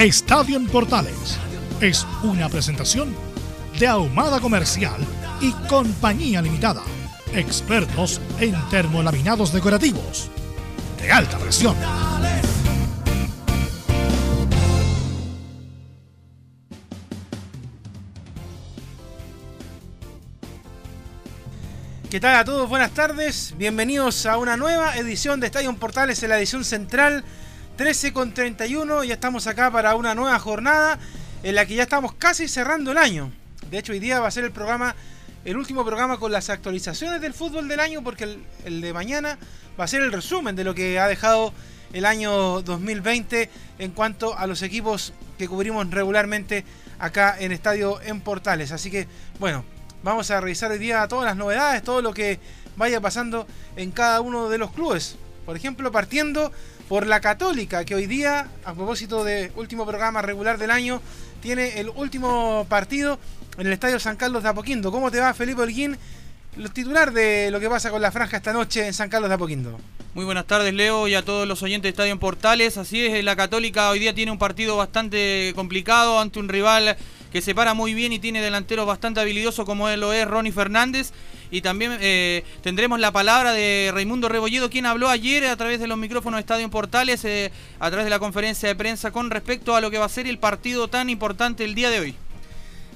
Estadio en Portales es una presentación de Ahumada Comercial y Compañía Limitada. Expertos en termolaminados decorativos de alta presión. ¿Qué tal a todos? Buenas tardes. Bienvenidos a una nueva edición de Estadio Portales en la edición central 13 con 31. Ya estamos acá para una nueva jornada en la que ya estamos casi cerrando el año. De hecho, hoy día va a ser el programa, el último programa con las actualizaciones del fútbol del año, porque el, el de mañana va a ser el resumen de lo que ha dejado el año 2020 en cuanto a los equipos que cubrimos regularmente acá en Estadio en Portales. Así que, bueno, Vamos a revisar hoy día todas las novedades, todo lo que vaya pasando en cada uno de los clubes. Por ejemplo, partiendo por la Católica, que hoy día, a propósito de último programa regular del año, tiene el último partido en el Estadio San Carlos de Apoquindo. ¿Cómo te va, Felipe Holguín? Los titular de lo que pasa con la franja esta noche en San Carlos de Apoquindo. Muy buenas tardes, Leo, y a todos los oyentes de Estadio en Portales. Así es, la Católica hoy día tiene un partido bastante complicado ante un rival que se para muy bien y tiene delanteros bastante habilidosos como lo es Ronnie Fernández. Y también eh, tendremos la palabra de Raimundo Rebolledo, quien habló ayer a través de los micrófonos de Estadio Portales, eh, a través de la conferencia de prensa, con respecto a lo que va a ser el partido tan importante el día de hoy.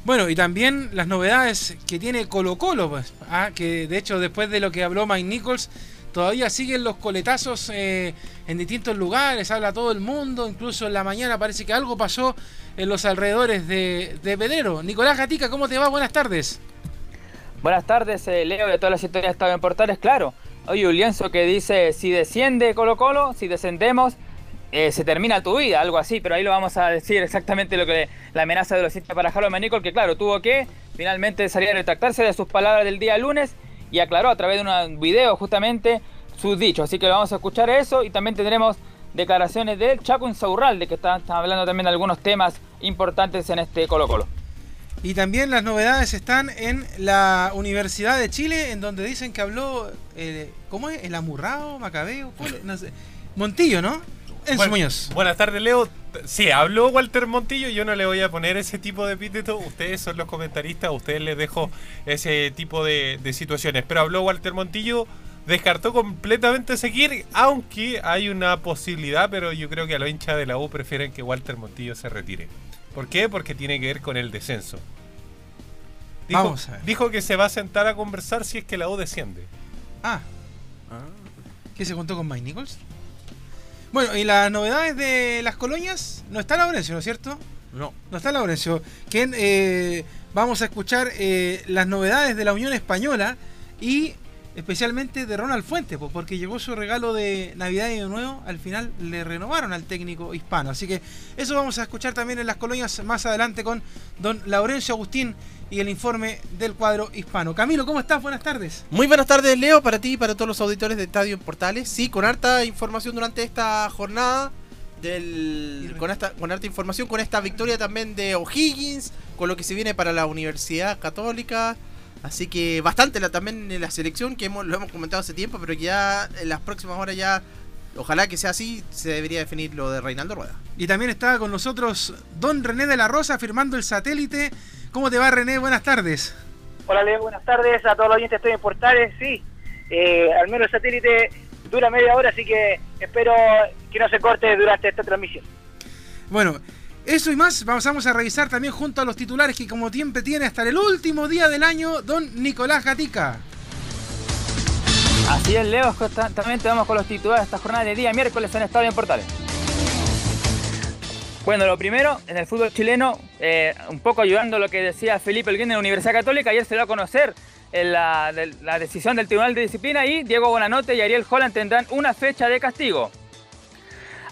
Bueno, y también las novedades que tiene Colo Colo, pues, ah, que de hecho después de lo que habló Mike Nichols, todavía siguen los coletazos eh, en distintos lugares, habla todo el mundo, incluso en la mañana parece que algo pasó en los alrededores de, de Pedrero. Nicolás Gatica, ¿cómo te va? Buenas tardes. Buenas tardes, eh, Leo, de todas las historias estado en Portales, claro. Oye, un lienzo que dice, si desciende Colo Colo, si descendemos, eh, se termina tu vida, algo así, pero ahí lo vamos a decir exactamente lo que la amenaza de los sistemas para Jalo Manicol, que claro, tuvo que finalmente salir a retractarse de sus palabras del día lunes y aclaró a través de un video justamente sus dichos. Así que vamos a escuchar eso y también tendremos declaraciones de Chaco Insaurralde, que está, hablando también de algunos temas importantes en este Colo Colo. Y también las novedades están en la Universidad de Chile, en donde dicen que habló, eh, ¿cómo es? ¿El Amurrado? ¿Macabeo? No sé. Montillo, ¿no? En bueno, Buenas tardes, Leo. Sí, habló Walter Montillo. Yo no le voy a poner ese tipo de epíteto. Ustedes son los comentaristas. A ustedes les dejo ese tipo de, de situaciones. Pero habló Walter Montillo descartó completamente seguir, aunque hay una posibilidad, pero yo creo que a los hinchas de la U prefieren que Walter Montillo se retire. ¿Por qué? Porque tiene que ver con el descenso. Dijo, Vamos a ver. dijo que se va a sentar a conversar si es que la U desciende. Ah. ¿Qué se contó con Mike Nichols? Bueno, y las novedades de las colonias, no está Laurencio, ¿no es cierto? No. No está Laurencio. Que eh, vamos a escuchar eh, las novedades de la Unión Española y especialmente de Ronald Fuentes, pues, porque llegó su regalo de Navidad y de Nuevo, al final le renovaron al técnico hispano. Así que eso vamos a escuchar también en las colonias más adelante con don Laurencio Agustín y el informe del cuadro hispano. Camilo, ¿cómo estás? Buenas tardes. Muy buenas tardes, Leo, para ti y para todos los auditores de Estadio en Portales. Sí, con harta información durante esta jornada. Del, con, esta, con harta información, con esta victoria también de O'Higgins, con lo que se viene para la Universidad Católica. Así que bastante la, también en la selección, que hemos, lo hemos comentado hace tiempo, pero que ya en las próximas horas ya, ojalá que sea así, se debería definir lo de Reinaldo Rueda. Y también está con nosotros don René de la Rosa firmando el satélite. ¿Cómo te va René? Buenas tardes. Hola Leo, buenas tardes a todos los oyentes, estoy en Portales, sí. Eh, al menos el satélite dura media hora, así que espero que no se corte durante esta transmisión. Bueno, eso y más vamos a revisar también junto a los titulares que como siempre tiene hasta el último día del año don Nicolás Gatica. Así es, Leo, constantemente vamos con los titulares de esta jornada de día miércoles en Estadio en Portales. Bueno, lo primero, en el fútbol chileno, eh, un poco ayudando a lo que decía Felipe Elguín de la Universidad Católica, ayer se dio a conocer la, la, decisión del Tribunal de Disciplina y Diego Bonanote y Ariel Holland tendrán una fecha de castigo.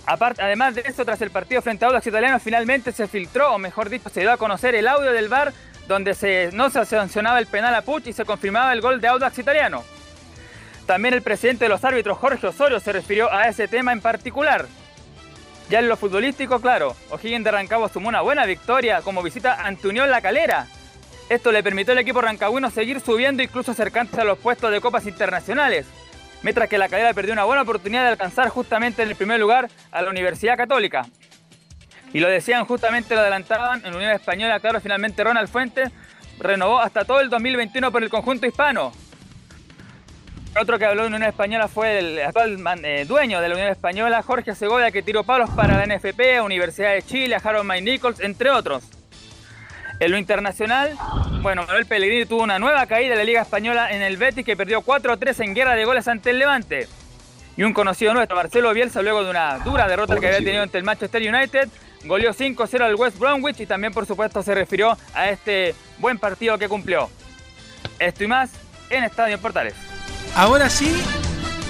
Además de eso, tras el partido frente a Audax Italiano, finalmente se filtró, o mejor dicho, se dio a conocer el audio del VAR donde se, no se sancionaba el penal a Puch y se confirmaba el gol de Audax Italiano. También el presidente de los árbitros, Jorge Osorio, se refirió a ese tema en particular. Ya en lo futbolístico, claro, O'Higgins de Rancagua sumó una buena victoria como visita ante Unión La Calera. Esto le permitió al equipo rancagüino seguir subiendo incluso acercándose a los puestos de copas internacionales, mientras que La Calera perdió una buena oportunidad de alcanzar justamente en el primer lugar a la Universidad Católica. Y lo decían justamente, lo adelantaban en Unión Española, claro, finalmente Ronald Fuentes renovó hasta todo el 2021 por el conjunto hispano, otro que habló de Unión Española fue el actual eh, dueño de la Unión Española, Jorge Segovia, que tiró palos para la NFP, Universidad de Chile, Harold May Nichols, entre otros. En lo internacional, bueno, Manuel Pellegrini tuvo una nueva caída en la Liga Española en el Betis, que perdió 4-3 en guerra de goles ante el Levante. Y un conocido nuestro, Marcelo Bielsa, luego de una dura derrota que había tenido ante el Manchester United, goleó 5-0 al West Bromwich y también, por supuesto, se refirió a este buen partido que cumplió. Esto y más en Estadio Portales. Ahora sí,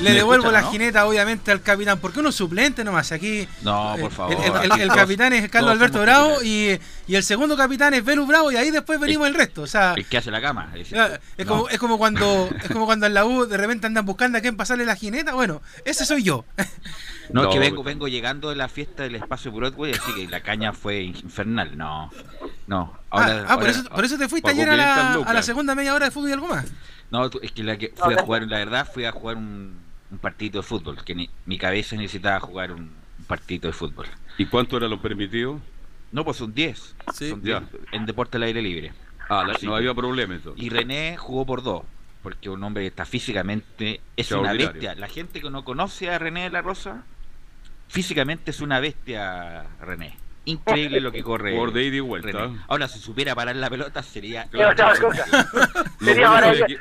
le devuelvo la jineta, obviamente, al capitán, porque uno es suplente nomás. Aquí. No, por favor. El, capitán es Carlos Alberto Bravo y, el segundo capitán es Velus Bravo, y ahí después venimos el, resto. O sea, el que hace la cama. Es, como, es, como cuando, es como cuando en la U de repente andan buscando a quién pasarle la jineta. Bueno, ese soy yo. No, es que vengo, vengo llegando de la fiesta del espacio Broadway, así que la caña fue infernal. No, no. ah, ah por, eso, por eso te fuiste ayer a la, a la segunda media hora de fútbol y algo más. No, es que, la que fui a jugar, la verdad, fui a jugar un, un partido de fútbol, que mi cabeza necesitaba jugar un, partido de fútbol. ¿Y cuánto era lo permitido? No, pues son 10. son 10 en deporte al aire libre. Ah, no había problema eso. Y René jugó por dos, porque un hombre que está físicamente, es una bestia. La gente que no conoce a René de la Rosa, físicamente es una bestia René increíble lo que corre. Por de ida y vuelta. Ahora, si supiera parar la pelota, sería. sería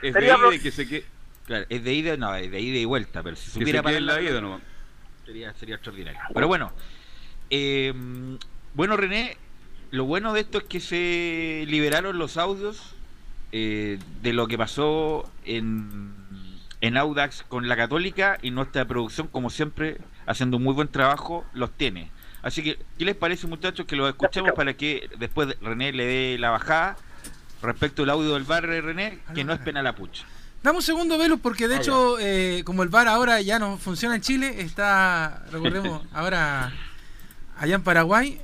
es de que se quede. Claro, es de ida, no, es de ida y vuelta, pero si supiera parar la, ida, no. sería, sería extraordinario. Pero bueno, eh, bueno, René, lo bueno de esto es que se liberaron los audios eh, de lo que pasó en, en Audax con la Católica y nuestra producción, como siempre, haciendo un muy buen trabajo, los tiene. Así que, ¿qué les parece, muchachos, que lo escuchemos para que después René le dé la bajada respecto al audio del bar, René, que no es penal a pucha? Dame un segundo, Velus, porque de ah, hecho, eh, como el bar ahora ya no funciona en Chile, está, recordemos, ahora allá en Paraguay,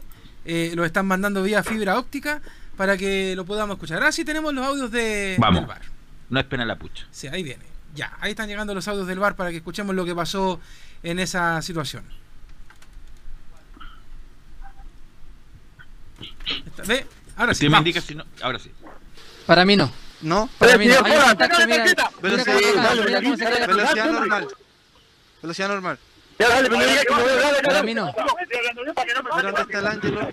eh, lo están mandando vía fibra óptica para que lo podamos escuchar. Ahora sí tenemos los audios de, del bar. No es penal a pucha. Sí, ahí viene. Ya, ahí están llegando los audios del bar para que escuchemos lo que pasó en esa situación. ¿Ve? Ahora sí. me indica si no. Ahora sí. Para mí no. ¿No? Para mí no. Velocidad normal. Velocidad normal. Para mí no. ¿Dónde está el ángel?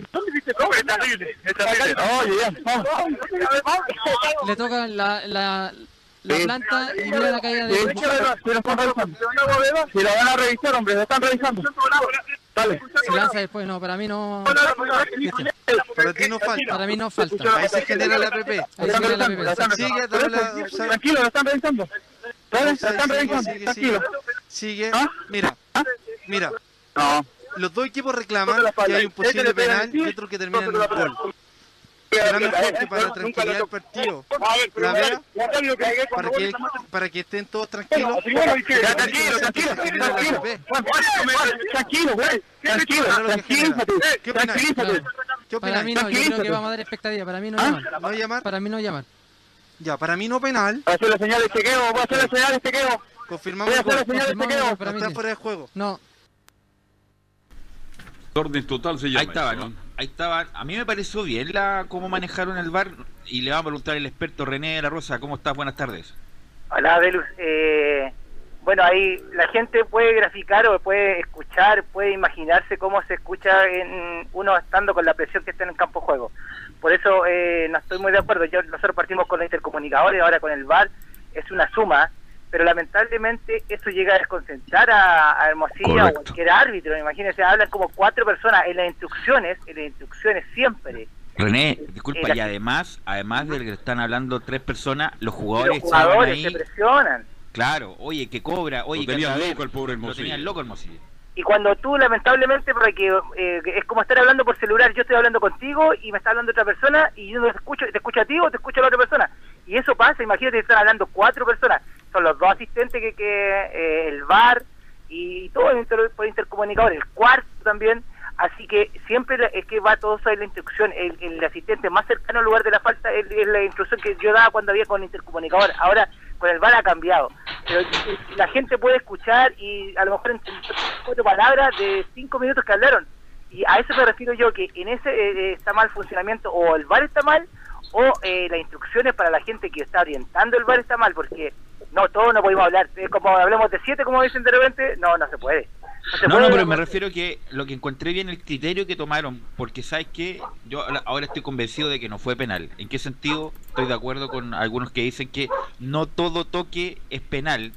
Le toca la, la, la planta y mira la caída de... Si la van a revisar, hombre, la están revisando. Dale. Se lanza después, no, para mí no. Para ti no falta. Para mí no falta. Ahí se genera la APP. Ahí se genera la APP. Sigue, la. Tranquilo, lo están revisando. Dale, lo están revisando. Tranquilo. Sigue. Mira. Mira. Los dos equipos reclaman que hay un posible penal y otro que termina en un gol para tranquilidad partido la vea para que, para que estén todos tranquilos. Tranquilo, tranquilo, tranquilo. Tranquilo, güey. Tranquilo, tranquilo. ¿Qué opinas? ¿Qué opinas? Para mí no, yo creo que vamos a dar expectativa. Para mí no llaman. ¿No llamar? Para mí no llaman. Ya, para mí no penal. Voy a hacer la señal de chequeo, voy a hacer la señal de chequeo. Confirmamos. Voy a hacer la señal de chequeo. Está fuera de juego. No. Orden total se llama. Ahí estaba, ¿no? Ahí estaba. A mí me pareció bien la cómo manejaron el bar y le vamos a preguntar al experto René de la Rosa. ¿Cómo estás? Buenas tardes. Hola, Velus. Eh, bueno, ahí la gente puede graficar o puede escuchar, puede imaginarse cómo se escucha en uno estando con la presión que está en el campo de juego. Por eso eh, no estoy muy de acuerdo. Yo, nosotros partimos con los intercomunicadores, ahora con el VAR es una suma, pero lamentablemente eso llega a desconcentrar a, a Hermosilla o Correcto. cualquier árbitro. Imagínense, hablan como cuatro personas en las instrucciones, en las instrucciones siempre. René, disculpa, Eh, y además, además de que están hablando tres personas, los jugadores, los jugadores se presionan. Claro, oye, que cobra, oye, Lo que a ver. loco el pobre Lo Hermosillo. tenían loco Hermosillo. Y cuando tú, lamentablemente, porque eh, es como estar hablando por celular, yo estoy hablando contigo y me está hablando otra persona y yo no te escucho, te escucho a ti o te escucho a la otra persona. Y eso pasa, imagínate que están hablando cuatro personas, son los dos asistentes que, que eh, el VAR y todo el por intercomunicador, el cuarto también. Así que siempre es que va todo eso en la instrucción. El, asistente más cercano al lugar de la falta es, es la instrucción que yo daba cuando había con intercomunicador. Ahora con el VAR ha cambiado. Pero eh, la gente puede escuchar y a lo mejor entender cuatro palabras de cinco minutos que hablaron. Y a eso me refiero yo, que en ese eh, está mal funcionamiento, o el VAR está mal, o eh, las instrucciones para la gente que está orientando el VAR está mal, porque no, todos no podemos hablar. Como hablemos de siete, como dicen de repente, no, no se puede. se No, puede, no, pero me refiero que lo que encontré bien el criterio que tomaron, porque sabes que yo ahora- estoy convencido de que no fue penal. ¿En qué sentido? Estoy de acuerdo con algunos que dicen que no todo toque es penal,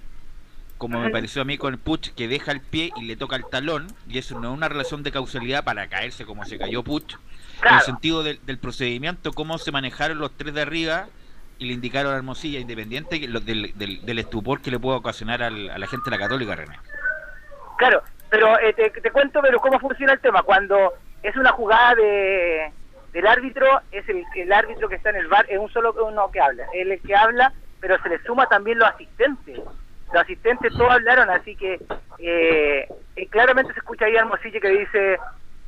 como me pareció a mí con el Puch, que deja el pie y le toca el talón, y eso no es una relación de causalidad para caerse como se cayó Puch. En el sentido del, del procedimiento, cómo se manejaron los tres de arriba y le indicaron a Hermosilla, independiente que del, del- del estupor que le puede ocasionar al- a la gente de la Católica, René. Claro, pero eh, te, te cuento pero cómo funciona el tema. Cuando es una jugada de del árbitro, es el, el árbitro que está en el bar, es un solo uno que habla. Es el que habla, pero se le suma también los asistentes. Los asistentes todos hablaron, así que eh, eh, claramente se escucha ahí a Hermosilla que dice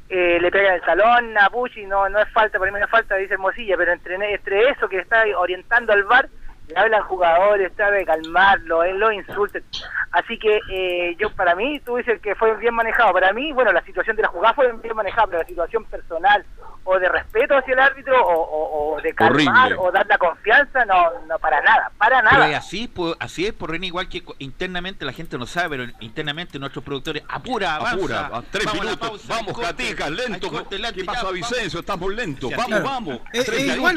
eh, le pega el talón a Pucci, no, no es falta, para mí no es falta, dice Hermosilla, pero entre, entre eso que está orientando al bar, le hablan jugadores, trata de calmarlo, él lo insulta. Así que eh, yo, para mí, tú dices que fue bien manejado. Para mí, bueno, la situación de la jugada fue bien manejada, pero la situación personal o de respeto hacia el árbitro o, o- o de calmar Horrible. o dar la confianza, no, no para nada, para nada. así, pues, así es por René, igual que internamente la gente no sabe, pero internamente nuestros productores apura, avanza. Apura, a tres vamos a minutos. pausa, vamos, Gatica, lento. corte, lento, ¿Qué pasa. Vicencio? Estamos lentos. Vamos, vamos. Es, Tres es igual.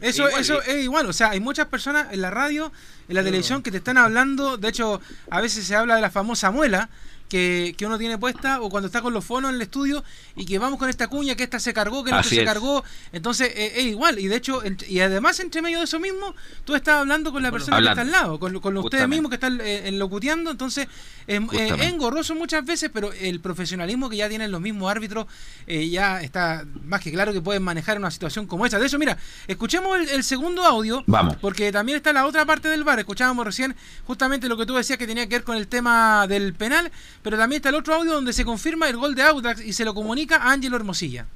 Eso, Igual, eso eh. es igual. O sea, hay muchas personas en la radio, en la televisión que te están hablando. De hecho, a veces se habla de la famosa muela. Que, que uno tiene puesta o cuando está con los fonos en el estudio y que vamos con esta cuña que esta se cargó que no se es. cargó. Entonces eh, es igual. Y de hecho y además entre medio de eso mismo tú estás hablando con la persona que está al lado con, con ustedes mismos que están eh, locuteando entonces eh, eh, es engorroso muchas veces pero el profesionalismo que ya tienen los mismos árbitros eh, ya está más que claro que pueden manejar una situación como esa. De hecho mira escuchemos el, el segundo audio Vamos. porque también está la otra parte del bar. Escuchábamos recién justamente lo que tú decías que tenía que ver con el tema del penal, pero también está el otro audio donde se confirma el gol de Audax y se lo comunica a Ángelo Hermosilla.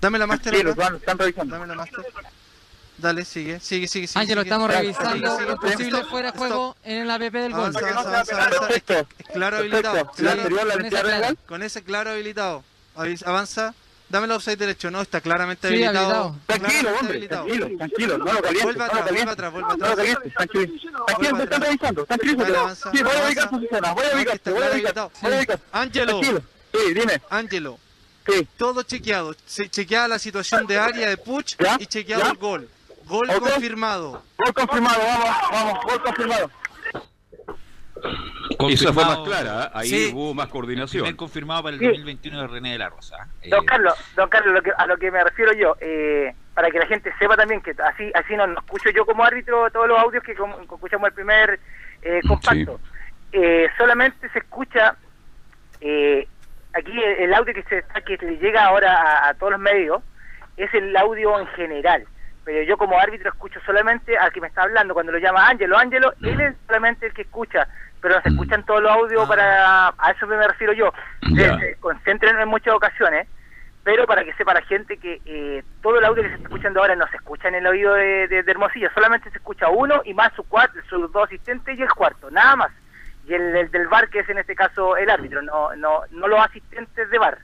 Dame la máster Sí, los van, están revisando. Dame la máster. Dale, sigue, sigue, sigue. sigue Ángelo, sigue. estamos revisando sigue, posible Stop, fuera de stop. juego en el APP del gol. Avanza, avanza, avanza, avanza. Perfecto. Claro habilitado. Perfecto. Claro. la con clara. legal. Con ese claro habilitado. Avanza. Dame el offside derecho. No, está claramente Sí, habilitado. habilitado. Tranquilo, Claramente hombre, habilitado. tranquilo, tranquilo, no lo calientes, Vuelve no atrás, lo vuelve atrás, vuelve no lo atrás. calientes, tranquilo, tranquilo, están atrás. revisando, tranquilo, avanza, sí, voy a ubicar posiciones, voy a ubicar, voy a ubicar, voy a ubicar, Ángelo. sí, dime, Ángelo. sí, Todo chequeado. Se chequeaba la situación de área de Puch y chequeado el gol. Gol confirmado. gol confirmado, vamos, vamos, gol confirmado, Esa fue más Confirmado- clara. ¿eh? Ahí Sí. hubo más coordinación. confirmado para el Sí. 2021 de René de la Rosa. Eh, Don Carlos, don Carlos, lo que- a lo que me refiero yo, eh, para que la gente sepa también que así así no, no escucho yo como árbitro todos los audios que como- escuchamos el primer eh, compacto. Eh, solamente se escucha eh, aquí el, el audio que se está- que le llega ahora a, a todos los medios es el audio en general. Pero yo como árbitro escucho solamente al que me está hablando. Cuando lo llama Ángelo, Ángelo, él es solamente el que escucha. Pero se escuchan todos los audios para... A eso me refiero yo. Se, Ya. se concentran en muchas ocasiones pero para que sepa la gente que eh, todo el audio que se está escuchando ahora no se escucha en el oído de, de- de Hermosillo, solamente se escucha uno y más su cuatro, sus dos asistentes y el cuarto, nada más. Y el, el del bar, que es en este caso el árbitro, no no no los asistentes de bar,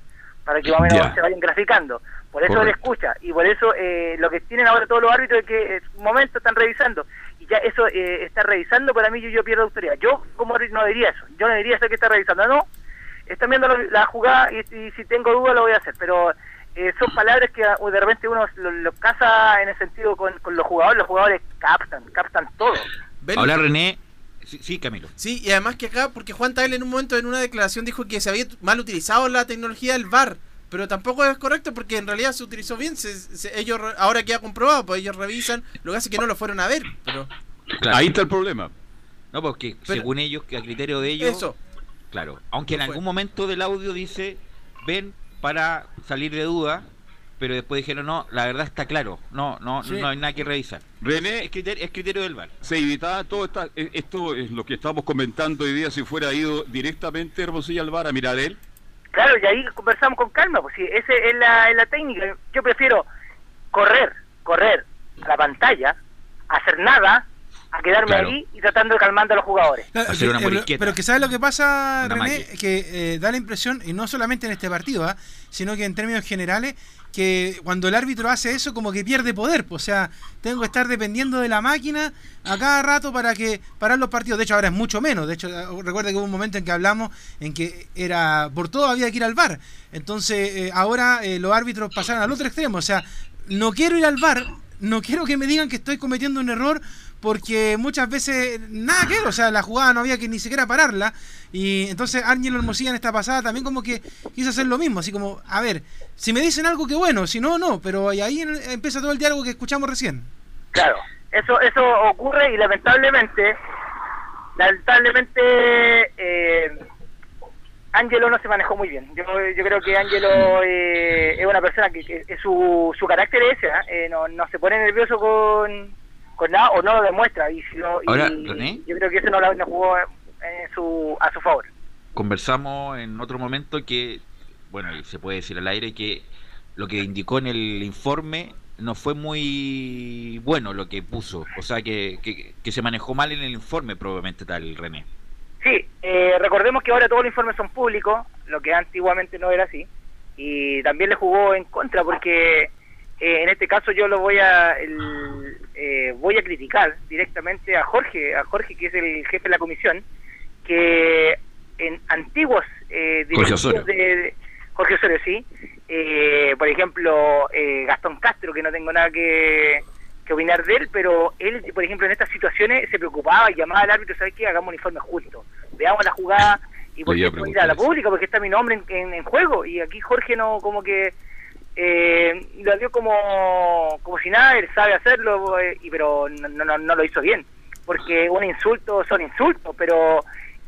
para que más o menos se vayan graficando. Por eso Correcto. le escucha, y por eso eh, lo que tienen ahora todos los árbitros es que en un momento están revisando. Ya eso eh, está revisando, para mí yo, yo pierdo autoridad. Yo como no diría eso, yo no diría eso que está revisando, no, están viendo la, la jugada y, y si tengo duda lo voy a hacer, pero eh, son palabras que uh, de repente uno lo, lo casa en el sentido con, con los jugadores, los jugadores captan, captan todo. Ahora René, sí, sí, Camilo. Sí, y además que acá, porque Juan Tagle en un momento en una declaración dijo que se había mal utilizado la tecnología del VAR, pero tampoco es correcto porque en realidad se utilizó bien, se, se- ellos ahora queda comprobado, pues ellos revisan, lo que hace es que no lo fueron a ver, pero Claro. Ahí está el problema. No, porque Pero- según ellos, que a criterio de ellos, eso, claro, aunque en algún momento del audio dice, ven para salir de duda, pero después dijeron, no, la verdad está claro, no, no, Sí. no hay nada que revisar. René, Es criterio, es criterio del VAR. se evitaba todo esta, eh, esto es lo que estamos comentando hoy día si fuera ido directamente Hermosillo al bar a mirar él. Claro, y ahí conversamos con calma, pues sí, esa es la, es la técnica. Yo prefiero correr, correr a la pantalla, hacer nada, a quedarme Claro. ahí y tratando de calmando a los jugadores. Claro, Hacer que- una eh, pero, pero que sabes lo que pasa, Una René, magia. que eh, da la impresión, y no solamente en este partido, ¿ah? sino que en términos generales, que cuando el árbitro hace eso como que pierde poder, pues, o sea, tengo que estar dependiendo de la máquina a cada rato para que parar los partidos. De hecho, ahora es mucho menos. De hecho, eh, recuerda que hubo un momento en que hablamos en que era por todo había que ir al bar. Entonces, eh, ahora eh, los árbitros pasaron al otro extremo, o sea, no quiero ir al bar, no quiero que me digan que estoy cometiendo un error porque muchas veces nada que ver, o sea, la jugada no había que ni siquiera pararla y entonces Ángelo Hermosilla en esta pasada también como que quiso hacer lo mismo, así como, a ver, si me dicen algo que bueno, si no, no, pero ahí empieza todo el diálogo que escuchamos recién. Claro, eso eso ocurre y lamentablemente, lamentablemente, eh, Angelo no se manejó muy bien. Yo, yo creo que Angelo eh, es una persona que, que- su, su carácter es ese, ¿ah? Eh, no, no se pone nervioso con, con nada o no lo demuestra. Y, si y Ahora, René. yo creo que eso no, lo- no jugó en su, a su favor. Conversamos en otro momento que, bueno, y se puede decir al aire que lo que indicó en el informe no fue muy bueno lo que puso, o sea que, que, que se manejó mal en el informe probablemente tal René. Sí, eh, recordemos que ahora todos los informes son públicos, lo que antiguamente no era así, y también le jugó en contra porque eh, en este caso yo lo voy a el- eh, voy a criticar directamente a Jorge, a Jorge que es el jefe de la comisión, que en antiguos eh, Jorge de, Jorge Osorio, sí, eh, por ejemplo eh, Gastón Castro, que no tengo nada que que opinar de él, pero él, por ejemplo, en estas situaciones se preocupaba y llamaba al árbitro, ¿sabes qué? Hagamos un informe justo, veamos la jugada y por qué a la pública, porque está mi nombre en, en- en juego, y aquí Jorge no, como que eh, lo dio como, como si nada, él sabe hacerlo, eh, y pero no, no, no lo hizo bien, porque un insulto son insultos, pero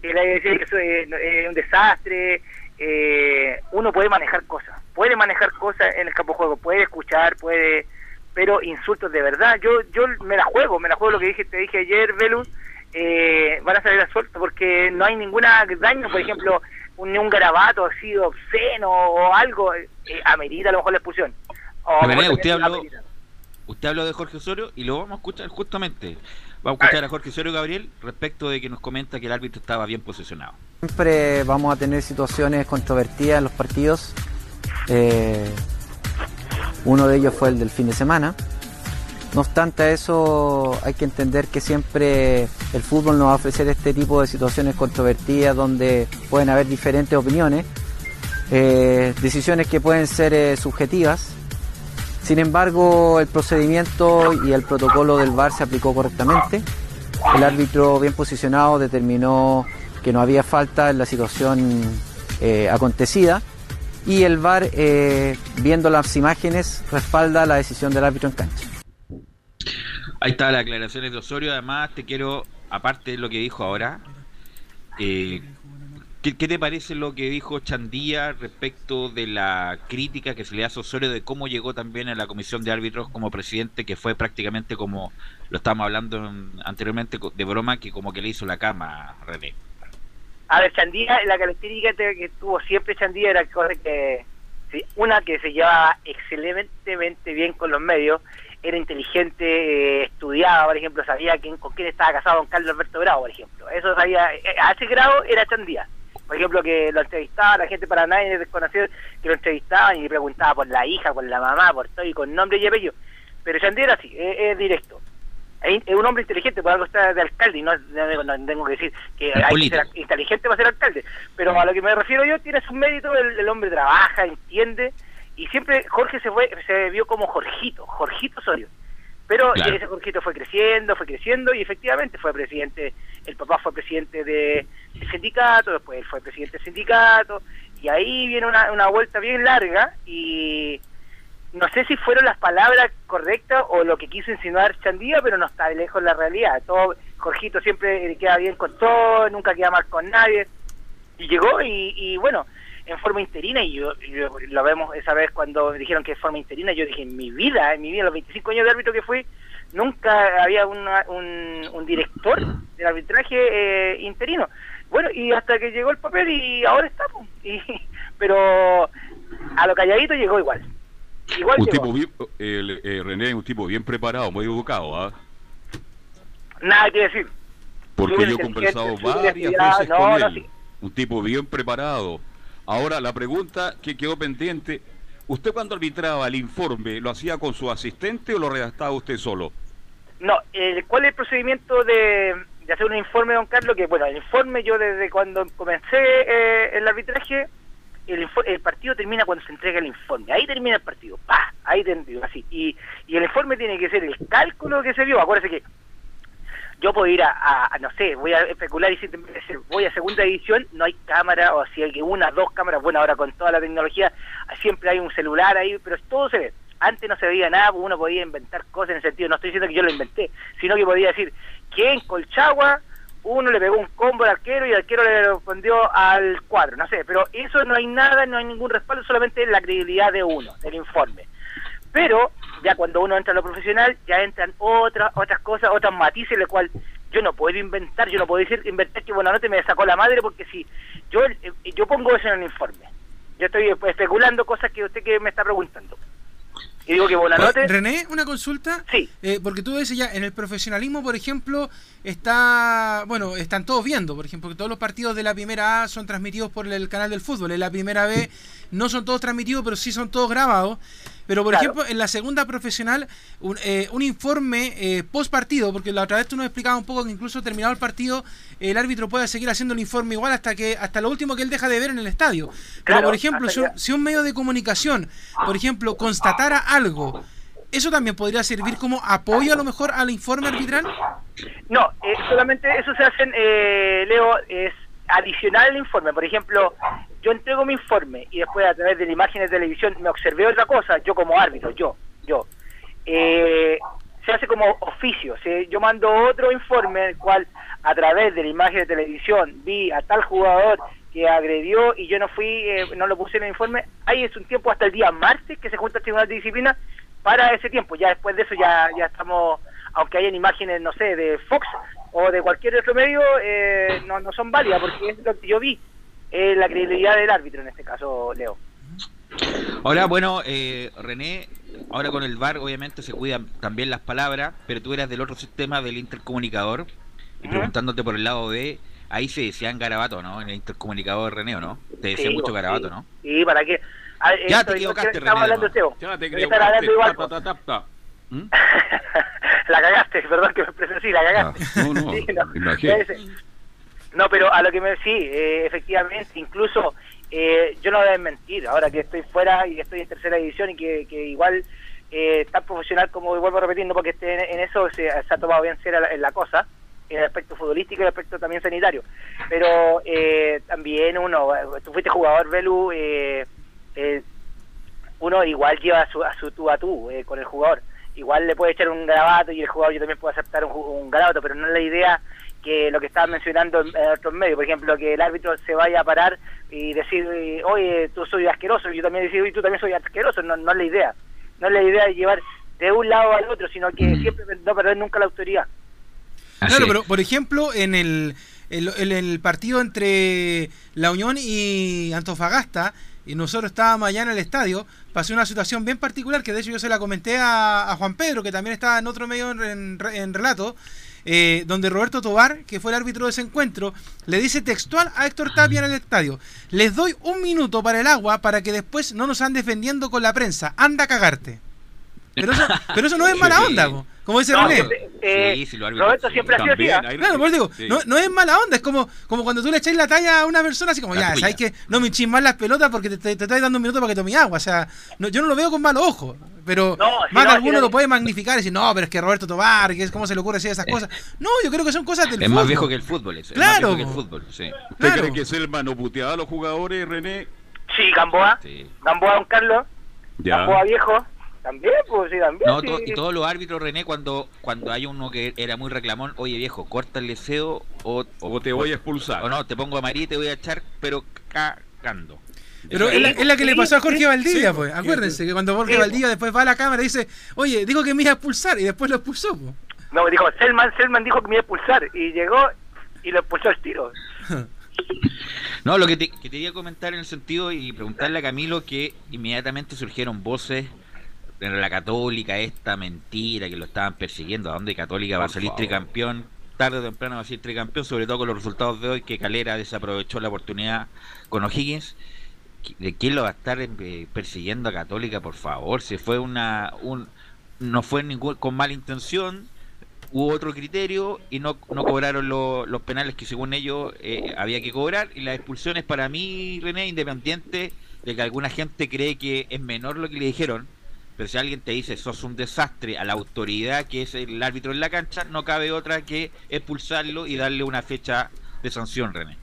él decir que eso es, es un desastre, eh, uno puede manejar cosas, puede manejar cosas en el campo de juego, puede escuchar, puede pero insultos de verdad. Yo yo me la juego, me la juego lo que dije te dije ayer, Velus, eh, van a salir a suelto porque no hay ninguna daño, por ejemplo, un, ni un garabato así obsceno o algo, eh, amerita a lo mejor la expulsión. O René, usted habló, usted habló de Jorge Osorio y lo vamos a escuchar justamente. Vamos a escuchar a Jorge Osorio Gabriel respecto de que nos comenta que el árbitro estaba bien posicionado. Siempre vamos a tener situaciones controvertidas en los partidos. Eh, uno de ellos fue el del fin de semana. No obstante eso, hay que entender que siempre el fútbol nos va a ofrecer este tipo de situaciones controvertidas donde pueden haber diferentes opiniones, eh, decisiones que pueden ser eh, subjetivas. Sin embargo, el procedimiento y el protocolo del VAR se aplicó correctamente. El árbitro bien posicionado determinó que no había falta en la situación eh, acontecida y el VAR, viendo las imágenes, respalda la decisión del árbitro en cancha. Ahí está las aclaraciones de Osorio. Además, te quiero, aparte de lo que dijo ahora, eh, ¿qué, te parece lo que dijo Chandía respecto de la crítica que se le hace a Osorio de cómo llegó también a la comisión de árbitros como presidente, que fue prácticamente como lo estábamos hablando en- anteriormente de broma, que como que le hizo la cama a René? A ver, Chandía, la característica que tuvo siempre Chandía era una, que se llevaba excelentemente bien con los medios, era inteligente, eh, estudiaba, por ejemplo, sabía quién, con quién estaba casado don Carlos Alberto Bravo, por ejemplo. Eso sabía, eh, a ese grado era Chandía. Por ejemplo, que lo entrevistaba, la gente para nadie desconocido, que lo entrevistaban y le preguntaba por la hija, por la mamá, por todo, y con nombre y apellido. Pero Chandía era así, es, es directo. es un hombre inteligente, por algo está de alcalde, y no, no, tengo que decir que hay que ser inteligente para ser alcalde, pero a lo que me refiero yo, tiene su mérito, el, hombre trabaja, entiende, y siempre Jorge se fue se vio como Jorgito, Jorgito Osorio. Pero ese Jorgito fue creciendo, fue creciendo y efectivamente fue presidente, el papá fue presidente de, del sindicato, después él fue presidente del sindicato, y ahí viene una, una vuelta bien larga y no sé si fueron las palabras correctas o lo que quiso insinuar Chandía, pero no está de lejos la realidad. Todo, Jorgito siempre queda bien con todo, nunca queda mal con nadie. Y llegó y, bueno, en forma interina, y yo, lo vemos esa vez cuando dijeron que en forma interina, yo dije, en mi vida, en mi vida, los 25 años de árbitro que fui, nunca había un, un, director del arbitraje eh, interino. Bueno, y hasta que llegó el papel y ahora estamos. Y, pero a lo calladito llegó igual un tipo bien, el, eh, René es un tipo bien preparado, muy educado, ¿ah? Nada que decir. Porque yo he conversado varias veces con él. Un tipo bien preparado. Ahora, la pregunta que quedó pendiente, ¿usted cuando arbitraba el informe, lo hacía con su asistente o lo redactaba usted solo? No, ¿cuál es el procedimiento de, hacer un informe, don Carlos? Que bueno, el informe yo desde cuando comencé eh, el arbitraje el, el, partido termina cuando se entrega el informe. Ahí termina el partido. ¡Pah! Ahí termina, así. Y el informe tiene que ser el cálculo que se vio. Acuérdese que yo puedo ir a, no sé, voy a especular y si voy a segunda edición, no hay cámara, o si hay una, dos cámaras, bueno, ahora con toda la tecnología, siempre hay un celular ahí, pero todo se ve. Antes no se veía nada, uno podía inventar cosas en el sentido, no estoy diciendo que yo lo inventé, sino que podía decir que en Colchagua uno le pegó un combo al arquero y el arquero le respondió al cuadro, no sé, pero eso no hay nada, no hay ningún respaldo, solamente la credibilidad de uno, del informe. Pero ya cuando uno entra a lo profesional, ya entran otras otras cosas, otras matices, en cual yo no puedo inventar, yo no puedo decir, inventar que Buenanote me sacó la madre, porque si yo, eh, yo pongo eso en el informe, yo estoy especulando cosas que usted que me está preguntando. Y digo que Buenanote... René, una consulta. Sí. Eh, porque tú dices ya, en el profesionalismo, por ejemplo, está, bueno, están todos viendo, por ejemplo, que todos los partidos de la primera A son transmitidos por el canal del fútbol, en la primera B no son todos transmitidos, pero sí son todos grabados. Pero, por ejemplo, en la segunda profesional, un, eh, un informe eh, post partido, porque la otra vez tú nos explicabas un poco que incluso terminado el partido, el árbitro puede seguir haciendo el informe igual hasta que hasta lo último que él deja de ver en el estadio. Pero, por ejemplo, si, un medio de comunicación, por ejemplo, constatara algo, ¿eso también podría servir como apoyo a lo mejor al informe arbitral? No, eh, solamente eso se hace, eh, Leo, es adicional al informe. Por ejemplo, yo entrego mi informe y después a través de la imagen de televisión me observé otra cosa, yo como árbitro, yo, yo. Eh, se hace como oficio. Yo mando otro informe en el cual a través de la imagen de televisión vi a tal jugador que agredió y yo no fui, eh, no lo puse en el informe. Ahí es un tiempo hasta el día martes que se junta el Tribunal de Disciplina para ese tiempo. Ya después de eso ya, ya estamos, aunque hayan imágenes, no sé, de Fox o de cualquier otro medio, eh, no, no son válidas porque es lo que yo vi, eh, la credibilidad del árbitro en este caso, Leo. Hola, bueno, eh, René, ahora con el VAR obviamente se cuidan también las palabras, pero tú eras del otro sistema del intercomunicador y preguntándote por el lado de ahí se decían garabato, ¿no? En el intercomunicador René, no? Te decía mucho garabato, ¿no? Sí, ¿para qué? Ah, ya te equivocaste, René. Hablando, Ya te equivocaste. ¿Mm? la cagaste, perdón que me expresé así, la cagaste. Ah, no, no, no, pero a lo que me sí, eh, efectivamente, incluso eh, yo no voy a mentir, ahora que estoy fuera y estoy en tercera división y que, igual eh, tan profesional como vuelvo repitiendo porque esté en, eso se, ha tomado bien ser la cosa, en el aspecto futbolístico y el aspecto también sanitario. Pero eh, también uno, tú fuiste jugador, Velu, uno igual lleva a su, a su tú a tú con el jugador igual le puede echar un grabato y el jugador yo también puedo aceptar un, un grabato, pero no es la idea que lo que estaba mencionando en, otros medios, por ejemplo, que el árbitro se vaya a parar y decir, oye, tú soy asqueroso, y yo también decir, oye, tú también soy asqueroso, no, no es la idea. No es la idea de llevar de un lado al otro, sino que mm. siempre no perder nunca la autoridad. Claro, pero por ejemplo, en el, el, el partido entre La Unión y Antofagasta, y nosotros estábamos allá en el estadio, pasó una situación bien particular que de hecho yo se la comenté a, Juan Pedro, que también estaba en otro medio en, relato, eh, donde Roberto Tobar, que fue el árbitro de ese encuentro, le dice textual a Héctor Tapia en el estadio, les doy un minuto para el agua para que después no nos anden defendiendo con la prensa, anda a cagarte. Pero eso, pero eso no es mala onda, Como dice No, René. eh, eh, Sí, sí, árbitros, Roberto sí. siempre ha sido así. ¿ah? Claro, por eso digo, Sí. no, no es mala onda, es como, como cuando tú le echáis la talla a una persona así como, La ya, sabes que no me hinchís más las pelotas porque te, te, te estáis dando un minuto para que tome agua. O sea, no- yo no lo veo con malos ojos, pero No, si más de alguno si no- lo puede magnificar y decir, no, pero es que Roberto Tobar, que es cómo se le ocurre decir esas cosas. No, yo creo que son cosas del Es fútbol. más viejo que el fútbol, eso. Claro, Es más viejo que el fútbol, sí. ¿Usted Claro. cree que Selma no puteaba a los jugadores, René? Sí, Gamboa. Sí. Gamboa, don Carlos. Ya. Gamboa viejo. También, pues sí, también. No, sí. to- y todos los árbitros, René, cuando cuando hay uno que era muy reclamón, oye viejo, corta el deseo o, O te voy a expulsar. o no, te pongo amarilla y te voy a echar, pero cagando. Pero es la, es la que le pasó a Jorge Valdivia, sí, pues. Acuérdense que cuando Jorge Sí. Valdivia después va a la cámara y dice, oye, dijo que me iba a expulsar y después lo expulsó, pues. No, dijo, Selman, Selman dijo que me iba a expulsar. Y llegó y lo expulsó al tiro. No, lo que te, que te quería comentar en el sentido y preguntarle a Camilo que inmediatamente surgieron voces la Católica, esta mentira que lo estaban persiguiendo, a dónde Católica va a salir tricampeón, tarde o temprano va a salir tricampeón, sobre todo con los resultados de hoy, que Calera desaprovechó la oportunidad con O'Higgins. ¿De quién lo va a estar eh, persiguiendo a Católica, por favor? Si fue una... Un, no fue ningún, con mala intención, hubo otro criterio y no, no cobraron lo- los penales que según ellos eh, había que cobrar y las expulsiones para mí, René, independiente de que alguna gente cree que es menor lo que le dijeron, pero si alguien te dice sos un desastre a la autoridad que es el árbitro en la cancha, no cabe otra que expulsarlo y darle una fecha de sanción, René.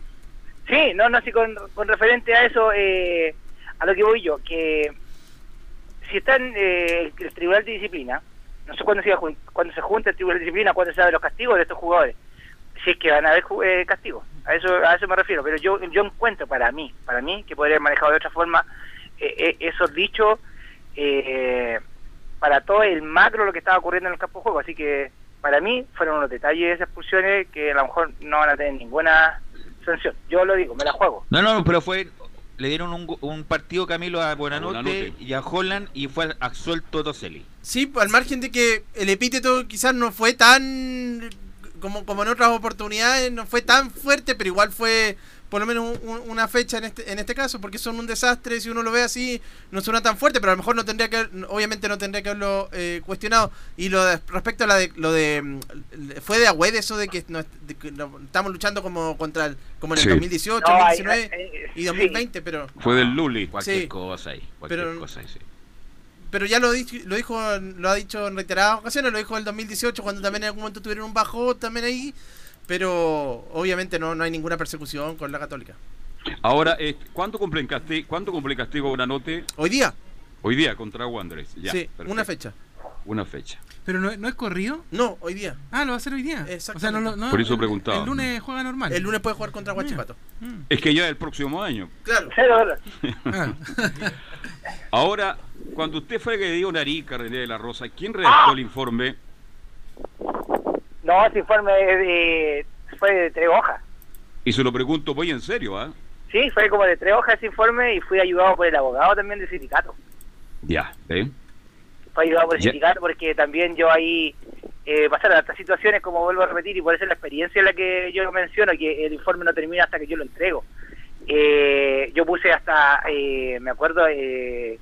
Sí, no, no, sí, con, con referente a eso, eh, a lo que voy yo, que si está en eh, el Tribunal de Disciplina, no sé cuándo se, cuándo se junta el Tribunal de Disciplina, cuándo se da los castigos de estos jugadores, si es que van a haber eh, castigos, a eso a eso me refiero, pero yo yo encuentro para mí, para mí, que podría haber manejado de otra forma eh, eh, esos dichos eh, para todo el macro lo que estaba ocurriendo en el campo de juego, así que para mí fueron unos detalles de esas expulsiones que a lo mejor no van a tener ninguna sanción. Yo lo digo, me la juego. No, no, pero fue le dieron un, un partido Camilo a Buenanote, A Buenanote. y a Holland y fue absuelto Toselli. Sí, al margen de que el epíteto quizás no fue tan como, como en otras oportunidades, no fue tan fuerte, pero igual fue por lo menos un- un- una fecha en este, en este caso, porque son un desastre, si uno lo ve así, no suena tan fuerte, pero a lo mejor no tendría que haber- obviamente no tendría que haberlo eh, cuestionado. Y lo de- respecto a la de, lo de, mm, fue de Agüed eso de que, no- de que no- estamos luchando como contra el, como en el Sí. 2018, No, hay- 2019 eh, y sí. 2020, pero Fue del Luli. Cualquier Sí. cosa ahí, cualquier Pero- cosa ahí, sí. pero ya lo, di- lo dijo lo ha dicho en reiteradas ocasiones lo dijo en el 2018 cuando también en algún momento tuvieron un bajo también ahí pero obviamente no, no hay ninguna persecución con la católica Ahora, eh, ¿cuánto cumple en castigo, cuánto cumple castigo hoy día hoy día contra Wanderers? Ya, sí perfecto. una fecha Una fecha. Pero no, no es corrido. no hoy día Ah, lo va a hacer hoy día. Exactamente. O sea, no, lo- no, Por eso preguntaba. El lunes juega normal. el lunes puede jugar contra Guachipato Mm. Es que ya el próximo año. claro. Ah. Ahora, cuando usted fue que dio Narica, René de la Rosa, ¿quién redactó el informe? No, ese informe de- fue de tres hojas. Y se lo pregunto muy en serio, ¿ah? Sí, fue como de tres hojas ese informe y fui ayudado por el abogado también del sindicato. Ya, ¿eh? Fue ayudado por el Ya. sindicato porque también yo ahí eh, pasaron estas situaciones, como vuelvo a repetir, y por eso es la experiencia en la que yo menciono, que el informe no termina hasta que yo lo entrego. Eh, yo puse hasta, eh, me acuerdo, eh,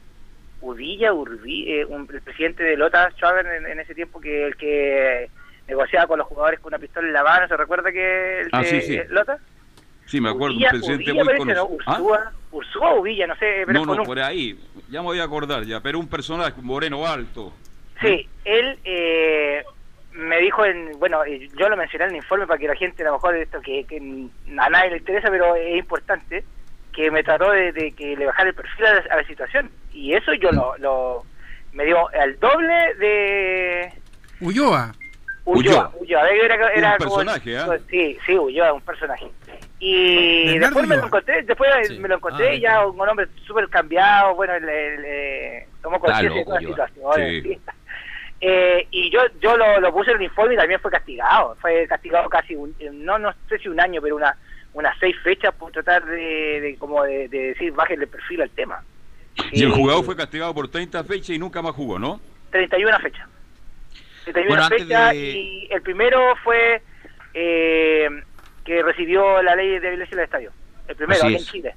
Udilla, Urbi, eh, un, el presidente de Lota Schwaber en, en ese tiempo, que el que negociaba con los jugadores con una pistola en la mano, ¿se recuerda que el Ah, de sí, sí. Lota? Sí, me acuerdo, un presidente muy ¿no? conocido. ¿Ah? Ursúa, o Uvilla, no sé, pero No, no, un- por ahí. Ya me voy a acordar ya, pero un personaje moreno alto. Sí, él eh, me dijo, en bueno, yo lo mencioné en el informe para que la gente, a lo mejor esto que, que a nadie le interesa, pero es importante, que me trató de, de que le bajara el perfil a la, a la situación. Y eso yo lo, lo me dio al doble de Ulloa. Ulloa. Ulloa, era, era Un como- personaje, ¿ah? Sí, sí, Ulloa, un personaje. Y Bernardo después me lo encontré, después Sí. me lo encontré Ah, y ya un hombre súper cambiado, bueno, le, le tomó conciencia de la situación. Sí. Eh, y yo yo lo, lo puse en el informe y también fue castigado. Fue castigado casi, un, no no sé si un año, pero una unas seis fechas por tratar de, de como de, de decir, bájenle el perfil al tema. Y el Eh, jugador fue castigado por 30 fechas y nunca más jugó, ¿no? 31 fechas. 31 Bueno, antes fechas de- y el primero fue eh, que recibió la ley de violencia del estadio. El primero, aquí en. Chile.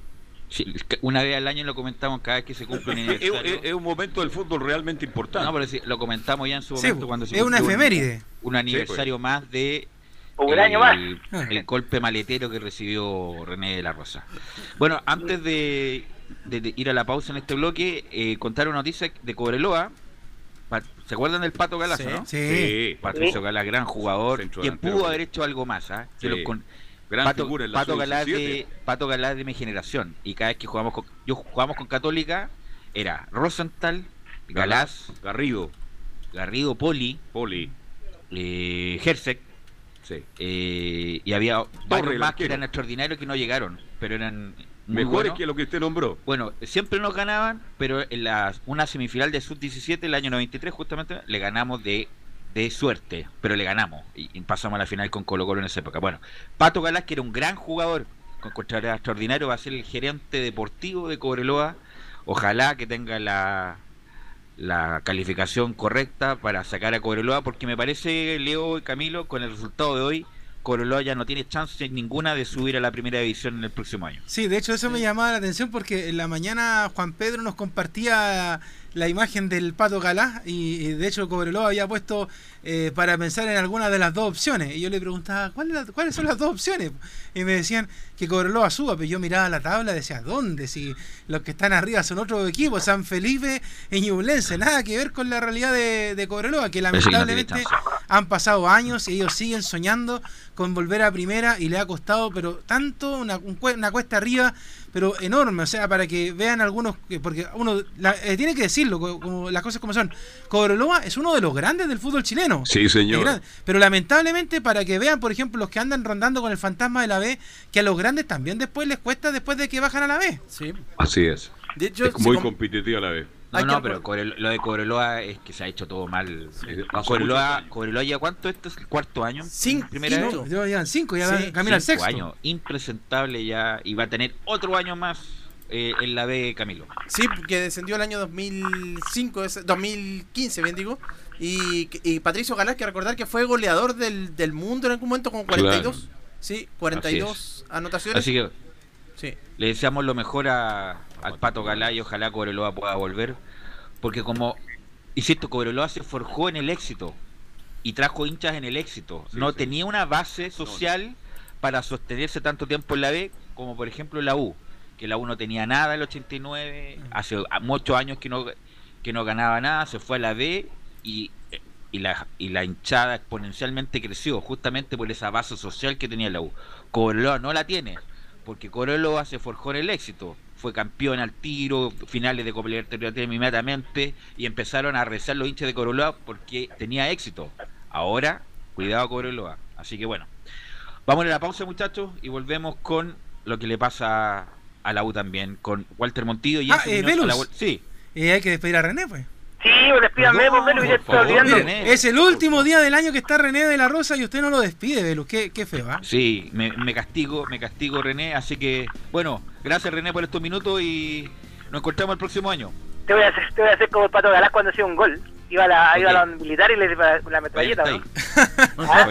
una vez al año lo comentamos cada vez que se cumple un aniversario. Es, un momento del fútbol realmente importante. No, pero lo comentamos ya en su momento cuando se Es una efeméride. Un, aniversario pues. más de un año más. El golpe maletero que recibió René de la Rosa. Bueno, antes de, ir a la pausa en este bloque, eh, contar una noticia de Cobreloa. ¿Se acuerdan del Pato Galás, no? Sí. Patricio Galás, gran jugador, quien pudo haber hecho algo más. ¿ah? Pato, Pato Galás de, Pato Galás de mi generación. Y cada vez que jugamos con, yo jugamos con Católica, era Rosenthal, Galás, Garrido, Garrido, Poli, Poli, eh, eh, y había dos más que eran extraordinarios que no llegaron, pero eran mejores que lo que usted nombró. Bueno, siempre nos ganaban, pero en la, una semifinal de sub-17 el año 93 justamente le ganamos de, de suerte, pero le ganamos y, pasamos a la final con Colo Colo en esa época. Bueno, Pato Galás, que era un gran jugador, con contrario extraordinario, va a ser el gerente deportivo de Cobreloa. Ojalá que tenga la, la calificación correcta para sacar a Cobreloa, porque me parece, Leo y Camilo, con el resultado de hoy, Cobreloa ya no tiene chance ninguna de subir a la primera división en el próximo año. Sí, de hecho eso me llamaba la atención porque en la mañana Juan Pedro nos compartía la imagen del Pato Galá y, de hecho Cobreloa había puesto eh, para pensar en alguna de las dos opciones. Y yo le preguntaba ¿cuáles son las dos opciones y me decían que Cobreloa suba pero yo miraba la tabla y decía ¿dónde? si los que están arriba son otros equipos San Felipe y Ñublense nada que ver con la realidad de, de Cobreloa que lamentablemente han pasado años y ellos siguen soñando con volver a primera y le ha costado pero tanto una, una cuesta arriba pero enorme, o sea, para que vean algunos, porque uno eh, tiene que decirlo, como, las cosas como son. Cobreloa es uno de los grandes del fútbol chileno. Sí, señor. Pero lamentablemente, para que vean, por ejemplo, los que andan rondando con el fantasma de la B, que a los grandes también después les cuesta después de que bajan a la B. Sí. Así es. es muy competitiva la B. No, no, pero lo de Cobreloa es que se ha hecho todo mal. Cobreloa, Cobreloa ya cuánto, este es el cuarto año. Cinco, primera vez. Ya cinco, ya camina al sexto. años, impresentable ya, y va a tener otro año más eh, en la B Camilo. Sí, que descendió el año 2005, 2015, bien digo. Y, y Patricio Galás, que recordar que fue goleador del, del mundo en algún momento con 42. Sí, 42 anotaciones. Así que sí. le deseamos lo mejor a, al Pato Galá y ojalá Cobreloa pueda volver. Porque como, insisto, Cobreloa se forjó en el éxito y trajo hinchas en el éxito. no tenía una base social para sostenerse tanto tiempo en la B como por ejemplo la U. Que la U no tenía nada en el 89, hace muchos años que no, que no ganaba nada, se fue a la B y, y, la, y la hinchada exponencialmente creció, justamente por esa base social que tenía la U. Cobreloa no la tiene, porque Cobreloa se forjó en el éxito fue campeón al tiro, finales de Copa Libertadores inmediatamente y empezaron a rezar los hinchas de Coroloa porque tenía éxito. Ahora, cuidado Coroloa. Así que bueno, vamos a la pausa muchachos y volvemos con lo que le pasa a la U también, con Walter Montillo y ah, eh, Sí. Y hay que despedir a René, pues. Sí, despídame, no, Velus, ya está olvidando. Es el último día del año que está René de la Rosa y usted no lo despide, Velus. Qué, qué feo, ¿ah? Sí, me, me, castigo, me castigo, René. Así que, bueno, gracias, René, por estos minutos y nos encontramos el próximo año. Te voy a hacer, te voy a hacer como el Pato Galás cuando hacía un gol. Iba a la, iba a la militar y le la, la metralleta, ¿no? ¿Ah?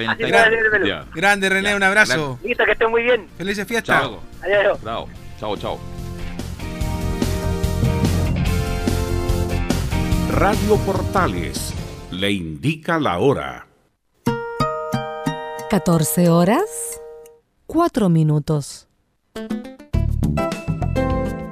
Grande, René, un abrazo. Listo, que estés muy bien. Felices fiestas. Chao. Adiós. Chao, chao. Radio Portales le indica la hora. 14 horas, 4 minutos.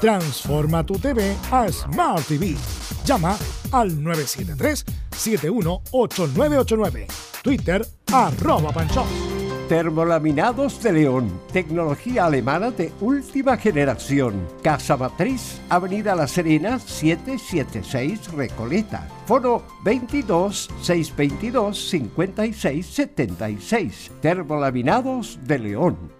Transforma tu TV a Smart TV. Llama al 973-718989. Twitter arroba panchón. Termolaminados de León, tecnología alemana de última generación. Casa Matriz, Avenida La Serena, 776 Recoleta. Foro 22 622 56 76. Termolaminados de León.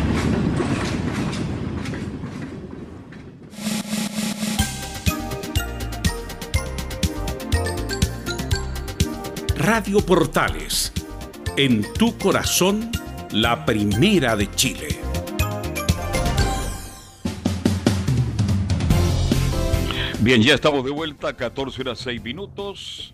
Radio Portales, en tu corazón, la primera de Chile. Bien, ya estamos de vuelta, 14 horas 6 minutos.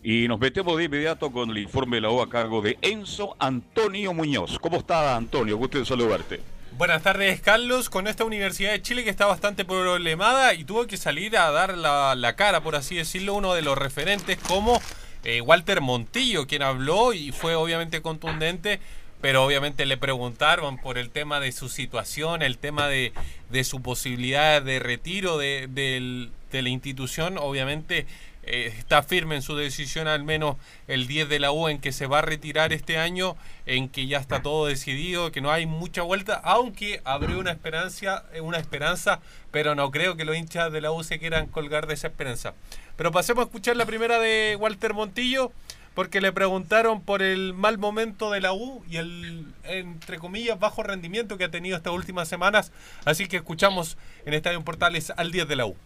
Y nos metemos de inmediato con el informe de la O a cargo de Enzo Antonio Muñoz. ¿Cómo está, Antonio? Gusto en saludarte. Buenas tardes, Carlos. Con esta Universidad de Chile que está bastante problemada y tuvo que salir a dar la, la cara, por así decirlo, uno de los referentes como eh, Walter Montillo, quien habló y fue obviamente contundente, pero obviamente le preguntaron por el tema de su situación, el tema de, de su posibilidad de retiro de, de, de la institución, obviamente eh, está firme en su decisión al menos el 10 de la U en que se va a retirar este año, en que ya está todo decidido, que no hay mucha vuelta, aunque abrió una esperanza, una esperanza, pero no creo que los hinchas de la U se quieran colgar de esa esperanza. Pero pasemos a escuchar la primera de Walter Montillo, porque le preguntaron por el mal momento de la U y el, entre comillas, bajo rendimiento que ha tenido estas últimas semanas. Así que escuchamos en Estadio Portales al 10 de la U.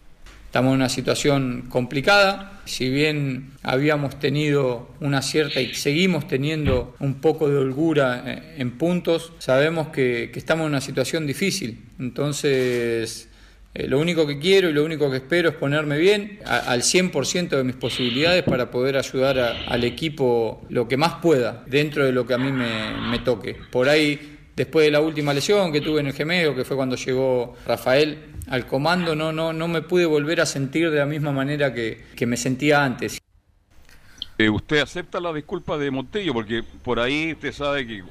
Estamos en una situación complicada, si bien habíamos tenido una cierta y seguimos teniendo un poco de holgura eh, en puntos, sabemos que, estamos en una situación difícil. Entonces, eh, lo único que quiero y lo único que espero es ponerme bien a, al 100% de mis posibilidades para poder ayudar al equipo lo que más pueda dentro de lo que a mí me, me, toque. Por ahí, después de la última lesión que tuve en el gemelo, que fue cuando llegó Rafael al comando, no, no, no me pude volver a sentir de la misma manera que, que me sentía antes. Eh, ¿Usted acepta la disculpa de Montillo? Porque por ahí usted sabe que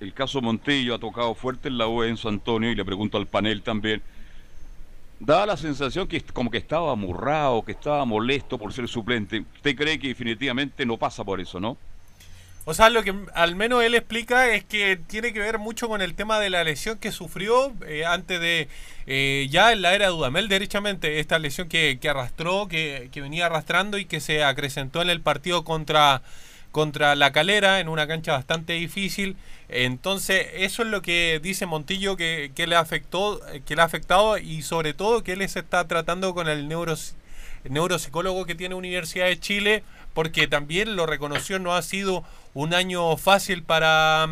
el caso Montillo ha tocado fuerte en la U en San Antonio y le pregunto al panel también daba la sensación que como que estaba amurrado, que estaba molesto por ser suplente. ¿Usted cree que definitivamente no pasa por eso, no? O sea, lo que al menos él explica es que tiene que ver mucho con el tema de la lesión que sufrió eh, antes de, eh, ya en la era de Dudamel, derechamente, esta lesión que, que arrastró, que, que, venía arrastrando y que se acrecentó en el partido contra, contra la calera, en una cancha bastante difícil. Entonces, eso es lo que dice Montillo que, que, le afectó, que le ha afectado y sobre todo que él se está tratando con el neuro, neuropsicólogo que tiene Universidad de Chile, porque también lo reconoció, no ha sido un año fácil para,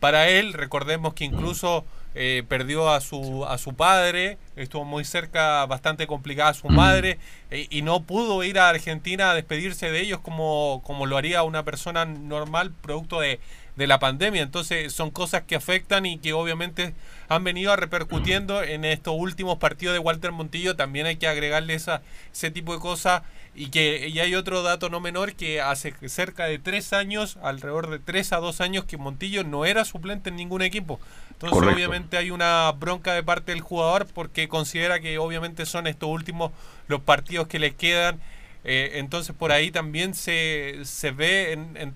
para él. Recordemos que incluso eh, perdió a su, a su padre, estuvo muy cerca, bastante complicada su madre, eh, y no pudo ir a Argentina a despedirse de ellos como, como lo haría una persona normal, producto de de la pandemia. Entonces son cosas que afectan y que obviamente han venido a repercutiendo en estos últimos partidos de Walter Montillo. También hay que agregarle esa, ese tipo de cosas. Y que y hay otro dato no menor que hace cerca de tres años, alrededor de tres a dos años, que Montillo no era suplente en ningún equipo. Entonces obviamente hay una bronca de parte del jugador porque considera que obviamente son estos últimos los partidos que le quedan. Eh, entonces por ahí también se, se ve en, en,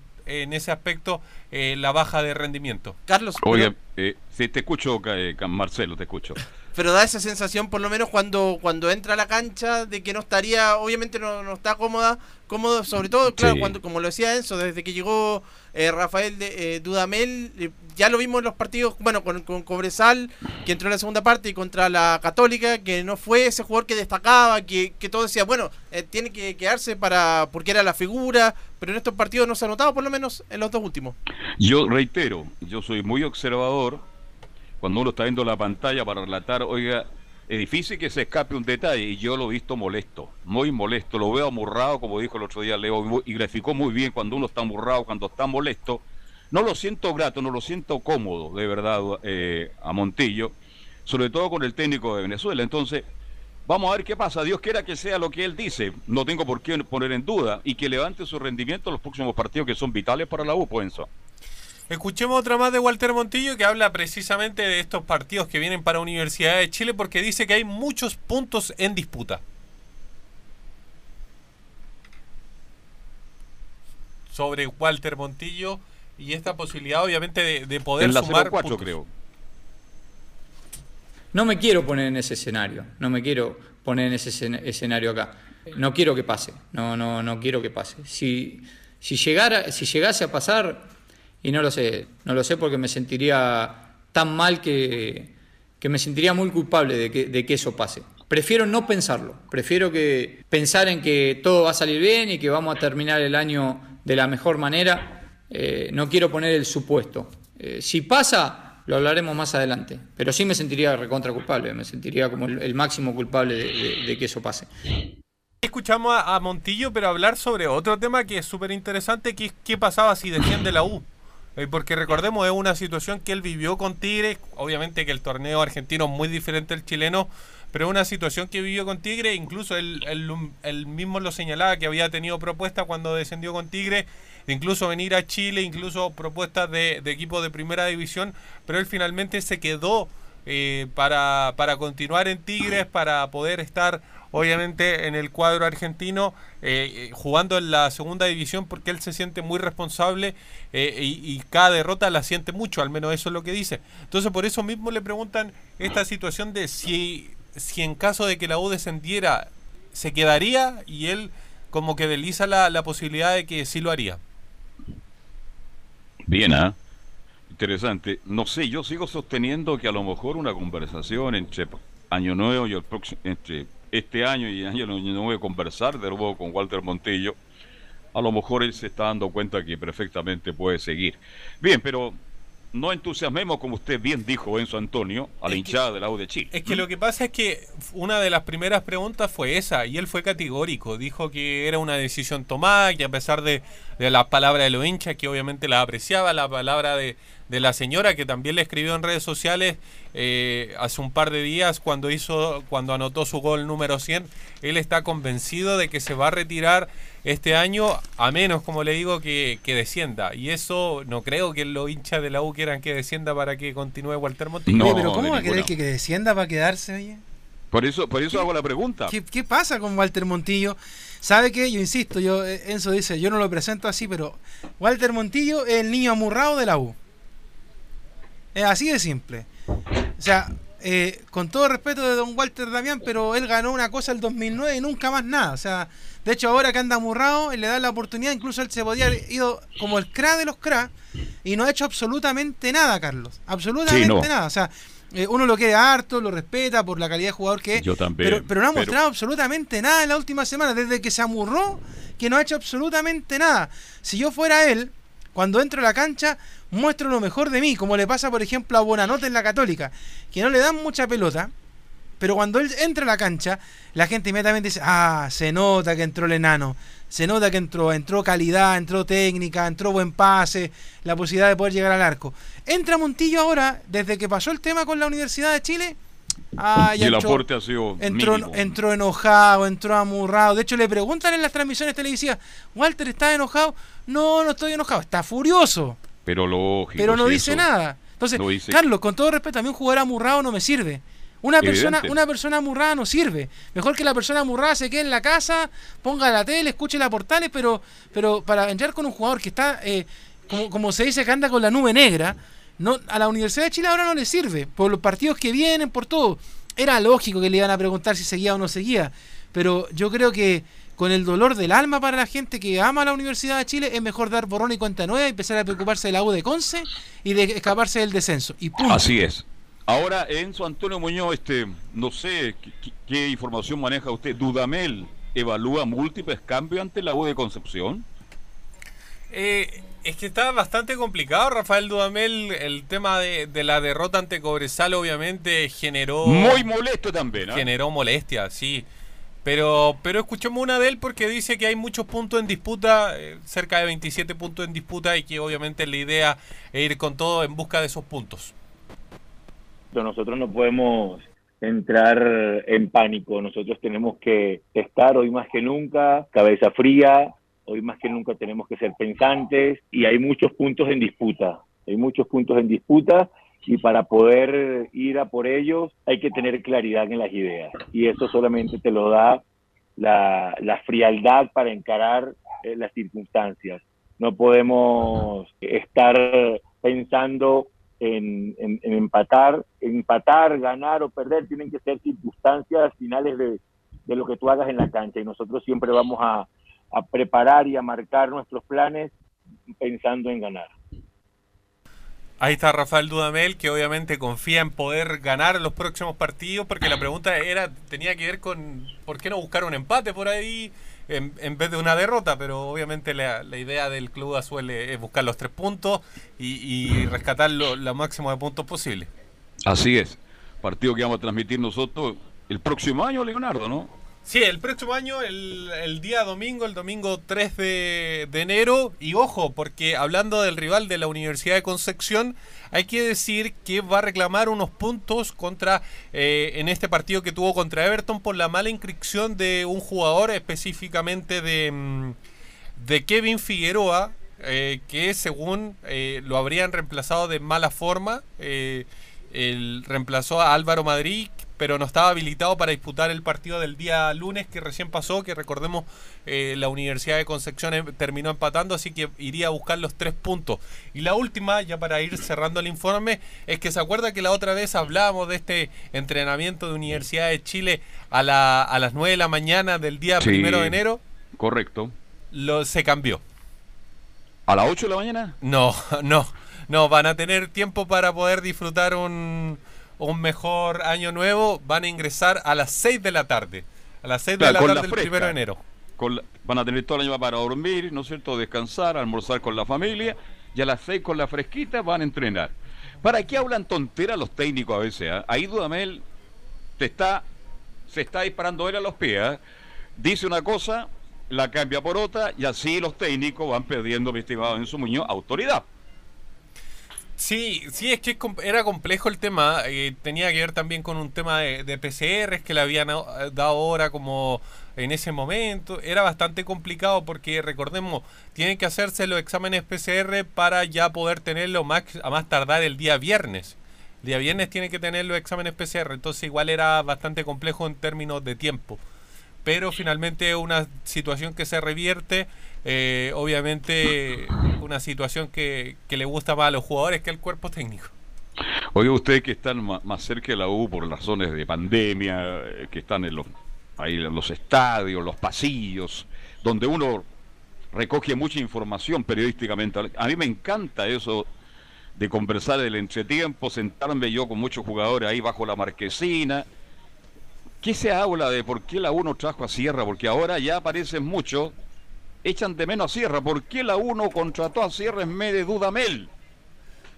ese aspecto eh, la baja de rendimiento. Carlos. Oye, eh, si te escucho, Marcelo, te escucho pero da esa sensación por lo menos cuando cuando entra a la cancha de que no estaría obviamente no, no está cómoda cómodo sobre todo claro cuando como lo decía Enzo desde que llegó eh, Rafael de, eh, Dudamel eh, ya lo vimos en los partidos bueno con, con, Cobresal que entró en la segunda parte y contra la Católica que no fue ese jugador que destacaba que, que todo decía bueno tiene que quedarse para porque era la figura pero en estos partidos no se ha notado por lo menos en los dos últimos. Yo reitero yo soy muy observador cuando uno está viendo la pantalla para relatar, oiga, es difícil que se escape un detalle y yo lo he visto molesto, muy molesto, lo veo amurrado, como dijo el otro día Leo, y graficó muy bien cuando uno está amurrado, cuando está molesto. No lo siento grato, no lo siento cómodo, de verdad, eh, a Montillo, sobre todo con el técnico de Venezuela. Entonces, vamos a ver qué pasa. Dios quiera que sea lo que él dice, no tengo por qué poner en duda, y que levante su rendimiento en los próximos partidos que son vitales para la U, pues, Escuchemos otra más de Walter Montillo que habla precisamente de estos partidos que vienen para Universidad de Chile porque dice que hay muchos puntos en disputa. Sobre Walter Montillo y esta posibilidad obviamente de, poder en la sumar 04, creo. No me quiero poner en ese escenario, no me quiero poner en ese escenario acá. No quiero que pase, no, no, no quiero que pase. Si, si, llegara, si llegase a pasar, y no lo sé, no lo sé porque me sentiría tan mal que, me sentiría muy culpable de que, de que eso pase. Prefiero no pensarlo, prefiero que pensar en que todo va a salir bien y que vamos a terminar el año de la mejor manera. Eh, no quiero poner el supuesto. Eh, si pasa, lo hablaremos más adelante, pero sí me sentiría recontra culpable, me sentiría como el, máximo culpable de, que eso pase. Escuchamos a, Montillo, pero hablar sobre otro tema que es súper interesante, que es qué pasaba si defiende la U. Eh, porque recordemos, es una situación que él vivió con Tigre. Obviamente que el torneo argentino es muy diferente al chileno, pero es una situación que vivió con Tigre. Incluso él, mismo lo señalaba que había tenido propuestas cuando descendió con Tigre, de incluso venir a Chile, incluso propuestas de, de equipos de primera división, pero él finalmente se quedó eh, para, para continuar en Tigres, para poder estar obviamente en el cuadro argentino, eh, eh, jugando en la segunda división porque él se siente muy responsable eh, y, cada derrota la siente mucho, al menos eso es lo que dice. Entonces por eso mismo le preguntan esta situación de si, si en caso de que la U descendiera, se quedaría y él como que deliza la, la posibilidad de que sí lo haría. Bien, ¿ah? Interesante. No sé, yo sigo sosteniendo que a lo mejor una conversación entre Año Nuevo y el próximo, entre este año y año no voy a conversar de nuevo con Walter Montillo, a lo mejor él se está dando cuenta que perfectamente puede seguir. Bien, pero no entusiasmemos, como usted bien dijo, Enzo Antonio, a la hinchada del la de Chile. Es que lo que pasa es que una de las primeras preguntas fue esa, y él fue categórico. Dijo que era una decisión tomada, que a pesar de, de las palabras de los hinchas, que obviamente la apreciaba, la palabra de, de la señora que también le escribió en redes sociales eh, hace un par de días cuando hizo cuando anotó su gol número 100 él está convencido de que se va a retirar este año a menos como le digo que, descienda y eso no creo que los hinchas de la U quieran que descienda para que continúe Walter Montillo pero ¿cómo va a querer que, descienda para quedarse oye? por eso por eso hago la pregunta ¿qué, ¿qué pasa con Walter Montillo? ¿Sabe qué? Yo insisto, yo eh, Enzo dice, yo no lo presento así, pero Walter Montillo es el niño amurrado de la U. Es así de simple. O sea, eh, con todo respeto de don Walter Damián, pero él ganó una cosa el 2009 y nunca más nada. O sea, de hecho ahora que anda amurrado, le da la oportunidad, incluso él se podía haber ido como el cra de los cra y no ha hecho absolutamente nada, Carlos. Absolutamente nada. O sea, eh, uno lo quiere harto, lo respeta por la calidad de jugador que es. Yo también. Pero, pero no ha mostrado absolutamente nada en la última semana, desde que se amurró, que no ha hecho absolutamente nada. Si yo fuera él, cuando entro a la cancha, muestro lo mejor de mí, como le pasa, por ejemplo, a Bonanote en la Católica, que no le dan mucha pelota, pero cuando él entra a la cancha, la gente inmediatamente dice, ah, se nota que entró el enano. se nota que entró, entró calidad, entró técnica, entró buen pase, la posibilidad de poder llegar al arco. Entra Montillo ahora, desde que pasó el tema con la Universidad de Chile. Ah, y el aporte ha sido entró, entró enojado, entró amurrado. De hecho, le preguntan en las transmisiones televisivas, Walter, ¿estás enojado? No, no estoy enojado, está furioso. Pero lógico. Pero no dice nada. Entonces, Carlos, con todo respeto, a mí un jugador amurrado no me sirve. Una persona, una persona amurrada no sirve. Mejor que la persona amurrada se quede en la casa, ponga la tele, escuche la portales, pero, pero para entrar con un jugador que está, eh, como, como se dice, que anda con la nube negra, no, a la Universidad de Chile ahora no le sirve. Por los partidos que vienen, por todo. Era lógico que le iban a preguntar si seguía o no seguía. Pero yo creo que con el dolor del alma para la gente que ama la Universidad de Chile, es mejor dar borrón y cuenta nueva y empezar a preocuparse de la U de Conce y de escaparse del descenso. Y Así es. Ahora, Enzo Antonio Muñoz, este, no sé qué, información maneja usted. ¿Dudamel evalúa múltiples cambios ante la U de Concepción? Eh, es que está bastante complicado, Rafael Dudamel. El tema de, la derrota ante Cobresal, obviamente, generó. Muy molesto también, ¿no? Generó molestia, sí. Pero, pero escuchemos una de él porque dice que hay muchos puntos en disputa, eh, cerca de 27 puntos en disputa, y que obviamente la idea es ir con todo en busca de esos puntos. Nosotros no podemos entrar en pánico, nosotros tenemos que estar hoy más que nunca, cabeza fría, hoy más que nunca tenemos que ser pensantes y hay muchos puntos en disputa, hay muchos puntos en disputa y para poder ir a por ellos hay que tener claridad en las ideas y eso solamente te lo da la, frialdad para encarar eh, las circunstancias. No podemos estar pensando en, empatar, empatar, ganar o perder, tienen que ser circunstancias finales de, lo que tú hagas en la cancha y nosotros siempre vamos a, a preparar y a marcar nuestros planes pensando en ganar. Ahí está Rafael Dudamel, que obviamente confía en poder ganar los próximos partidos, porque la pregunta era tenía que ver con por qué no buscar un empate por ahí en, vez de una derrota, pero obviamente la, idea del Club Azul es buscar los tres puntos y, rescatar lo, lo, máximo de puntos posible. Así es, partido que vamos a transmitir nosotros el próximo año, Leonardo, ¿no? Sí, el próximo año, el, día domingo, el domingo 3 de, enero. Y ojo, porque hablando del rival de la Universidad de Concepción, hay que decir que va a reclamar unos puntos contra eh, en este partido que tuvo contra Everton por la mala inscripción de un jugador, específicamente de, mm, de Kevin Figueroa, eh, que según eh, lo habrían reemplazado de mala forma. el, reemplazó a Álvaro Madrid, pero no estaba habilitado para disputar el partido del día lunes que recién pasó, que recordemos eh, la Universidad de Concepción em, terminó empatando, así que iría a buscar los tres puntos. Y la última, ya para ir cerrando el informe, es que se acuerda que la otra vez hablábamos de este entrenamiento de Universidad de Chile a, la, a las 9 de la mañana del día primero de enero. Correcto. Lo, se cambió. ¿A las 8 de la mañana? No, no. No, van a tener tiempo para poder disfrutar un, un mejor año nuevo, van a ingresar a las 6 de la tarde. A las 6 de la tarde del 1 de enero. van a tener todo el año para dormir, ¿no es cierto? Descansar, almorzar con la familia. Y a las 6 con la fresquita van a entrenar. ¿Para qué hablan tonteras los técnicos a veces? Ah? Ahí Dudamel te está, se está disparando él a los pies. ¿ah? Dice una cosa, la cambia por otra y así los técnicos van perdiendo, mi estimado en su Muñoz, autoridad. Sí, sí, es que era complejo el tema. Eh, tenía que ver también con un tema de, de PCRs que le habían eh, dado ahora como en ese momento. Era bastante complicado porque, recordemos, tienen que hacerse los exámenes PCR para ya poder tenerlo más, a más tardar el día viernes. El día viernes tienen que tener los exámenes PCR, entonces igual era bastante complejo en términos de tiempo. Pero finalmente una situación que se revierte eh, obviamente una situación que, le gusta más a los jugadores que al cuerpo técnico. Oye, ustedes que están más cerca de la U por razones de pandemia, eh, que están en los, ahí en los estadios, los pasillos, donde uno recoge mucha información periodísticamente. A mí me encanta eso de conversar el entretiempo, sentarme yo con muchos jugadores ahí bajo la marquesina. ¿Qué se habla de por qué la U no trajo a Sierra? Porque ahora ya aparecen muchos echan de menos a Sierra. ¿Por qué la 1 contrató a Sierra en medio de Dudamel?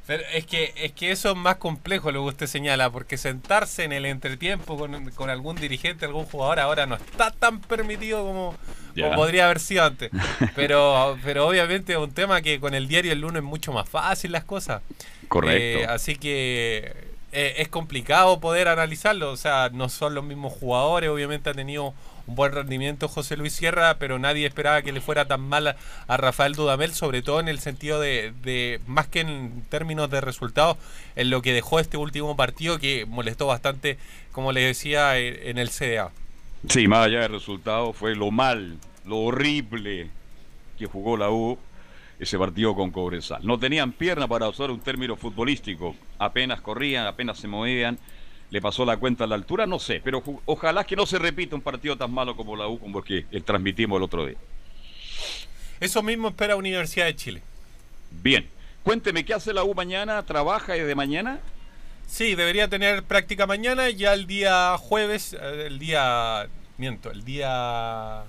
Pero es que, es que eso es más complejo lo que usted señala, porque sentarse en el entretiempo con, con algún dirigente, algún jugador, ahora no está tan permitido como, como podría haber sido antes. Pero, pero obviamente es un tema que con el diario el lunes es mucho más fácil las cosas. Correcto. Eh, así que eh, es complicado poder analizarlo. O sea, no son los mismos jugadores, obviamente ha tenido un buen rendimiento José Luis Sierra, pero nadie esperaba que le fuera tan mal a, Rafael Dudamel, sobre todo en el sentido de, de, más que en términos de resultados, en lo que dejó este último partido que molestó bastante, como le decía, en el CDA. Sí, más allá del resultado, fue lo mal, lo horrible que jugó la U ese partido con Cobresal. No tenían pierna para usar un término futbolístico, apenas corrían, apenas se movían le pasó la cuenta a la altura, no sé, pero ojalá que no se repita un partido tan malo como la U como el que transmitimos el otro día. Eso mismo espera Universidad de Chile. Bien, cuénteme, ¿qué hace la U mañana? ¿Trabaja desde mañana? Sí, debería tener práctica mañana, ya el día jueves, eh, el día, miento, el día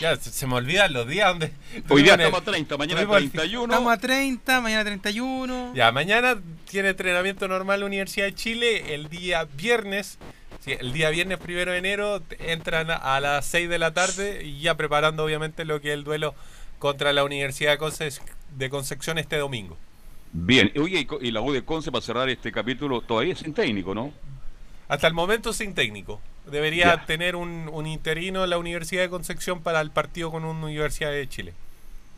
ya, se me olvidan los días donde. Hoy día estamos a 30, mañana 31. Estamos a 30, mañana 31. Ya, mañana tiene entrenamiento normal la Universidad de Chile. El día viernes, sí, el día viernes primero de enero, entran a las 6 de la tarde y ya preparando obviamente lo que es el duelo contra la Universidad de, Concepción este domingo. Bien, oye, y la U de Conce para cerrar este capítulo todavía sin técnico, ¿no? Hasta el momento sin técnico. Debería tener un, un, interino en la Universidad de Concepción para el partido con una Universidad de Chile.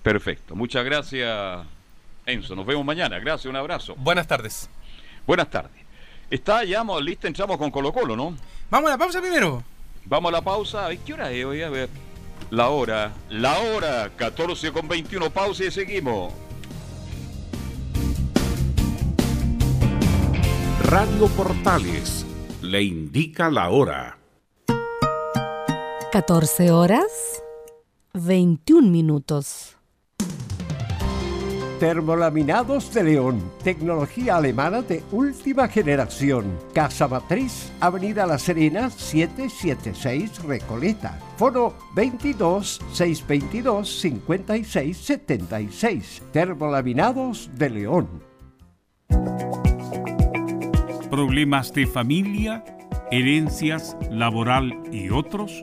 Perfecto. Muchas gracias, Enzo. Nos vemos mañana. Gracias, un abrazo. Buenas tardes. Buenas tardes. Está ya lista, entramos con Colo Colo, ¿no? Vamos a la pausa primero. Vamos a la pausa. ¿Qué hora es hoy? A ver. La hora. La hora. 14 con 21. Pausa y seguimos. Radio Portales le indica la hora. 14 horas 21 minutos. Termolaminados de León, tecnología alemana de última generación. Casa Matriz, Avenida La Serena, 776 Recoleta. Foro 22 622 56 76. Termolaminados de León. Problemas de familia, herencias, laboral y otros.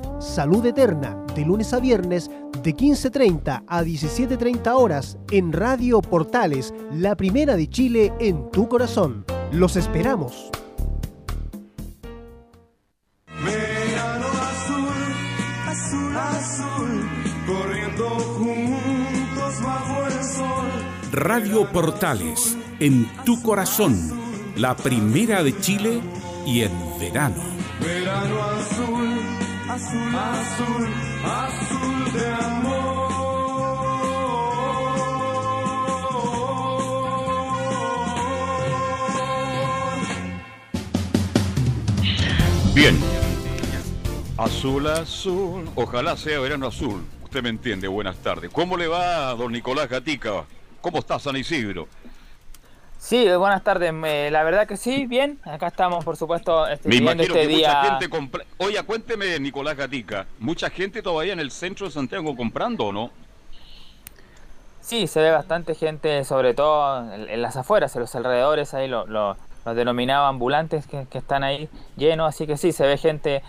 Salud Eterna, de lunes a viernes de 15.30 a 17.30 horas en Radio Portales, la primera de Chile en tu corazón. Los esperamos. Radio Portales, en tu corazón la primera de Chile y en verano. Verano azul, azul, azul, azul de Bien. Azul, azul. Ojalá sea verano azul. Usted me entiende. Buenas tardes. ¿Cómo le va, don Nicolás Gatica? ¿Cómo está San Isidro? Sí, buenas tardes. la verdad que sí, bien. Acá estamos, por supuesto, este, Me imagino este que mucha gente compra... Oye, cuénteme, Nicolás Gatica, ¿mucha gente todavía en el centro de Santiago comprando o no? Sí, se ve bastante gente, sobre todo en, las afueras, en los alrededores, ahí lo, lo, los denominados ambulantes que, que están ahí llenos, así que sí, se ve gente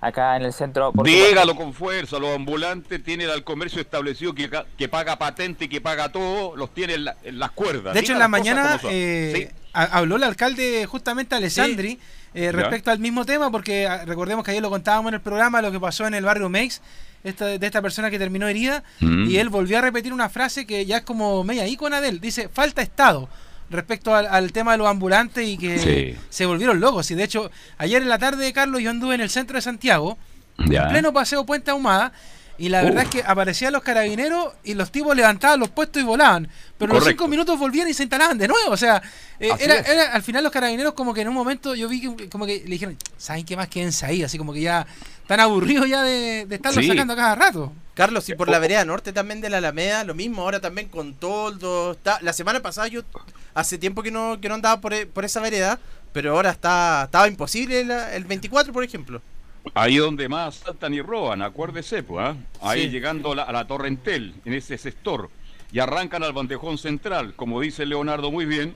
acá en el centro. Dígalo con fuerza, los ambulantes tienen al comercio establecido que, que paga patente y que paga todo, los tiene en, las cuerdas. De hecho, en la mañana eh, habló el alcalde justamente Alessandri eh, respecto al mismo tema, porque ah, recordemos que ayer lo contábamos en el programa, lo que pasó en el barrio Meix. Esta, de esta persona que terminó herida mm. y él volvió a repetir una frase que ya es como media ícona de él, dice, falta Estado respecto al, tema de los ambulantes y que se volvieron locos. Y de hecho, ayer en la tarde, Carlos, yo anduve en el centro de Santiago, en pleno paseo Puente Ahumada, y la verdad es que aparecían los carabineros y los tipos levantaban los puestos y volaban. Pero los cinco minutos volvían y se instalaban de nuevo. O sea, eh, era, al final los carabineros como que en un momento yo vi que como que le dijeron, ¿saben qué más quédense ahí? Así como que ya están aburridos ya de, de estarlos sacando cada rato. Carlos, y por la vereda norte también de la Alameda, lo mismo, ahora también con Toldo. Está, la semana pasada yo hace tiempo que no, que no andaba por, por esa vereda, pero ahora está estaba imposible el 24, por ejemplo. Ahí donde más saltan y roban, acuérdese, pues, ahí llegando a la, Torrentel, en ese sector, y arrancan al bandejón central, como dice Leonardo muy bien,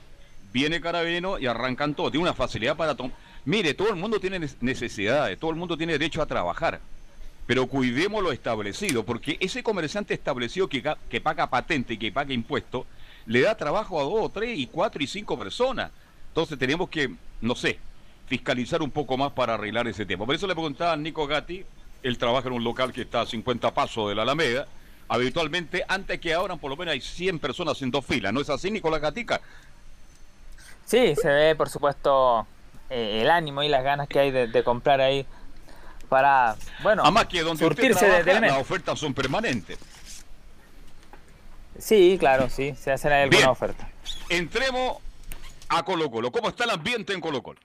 viene Carabino y arrancan todo, tiene una facilidad para tomar. Mire, todo el mundo tiene necesidades, todo el mundo tiene derecho a trabajar, pero cuidemos lo establecido, porque ese comerciante establecido que, que paga patente y que paga impuestos, le da trabajo a dos, tres y cuatro y cinco personas. Entonces tenemos que, no sé, fiscalizar un poco más para arreglar ese tema. Por eso le preguntaba a Nico Gatti, él trabaja en un local que está a 50 pasos de la Alameda, habitualmente antes que ahora por lo menos hay 100 personas en dos filas, ¿no es así Nicolás Gatica? Sí, se ve por supuesto eh, el ánimo y las ganas que hay de, comprar ahí para, bueno, Además que donde surtirse de, las ofertas son permanentes. Sí, claro, sí, se hacen alguna oferta. Entremos a Colo Colo. ¿Cómo está el ambiente en Colo Colo?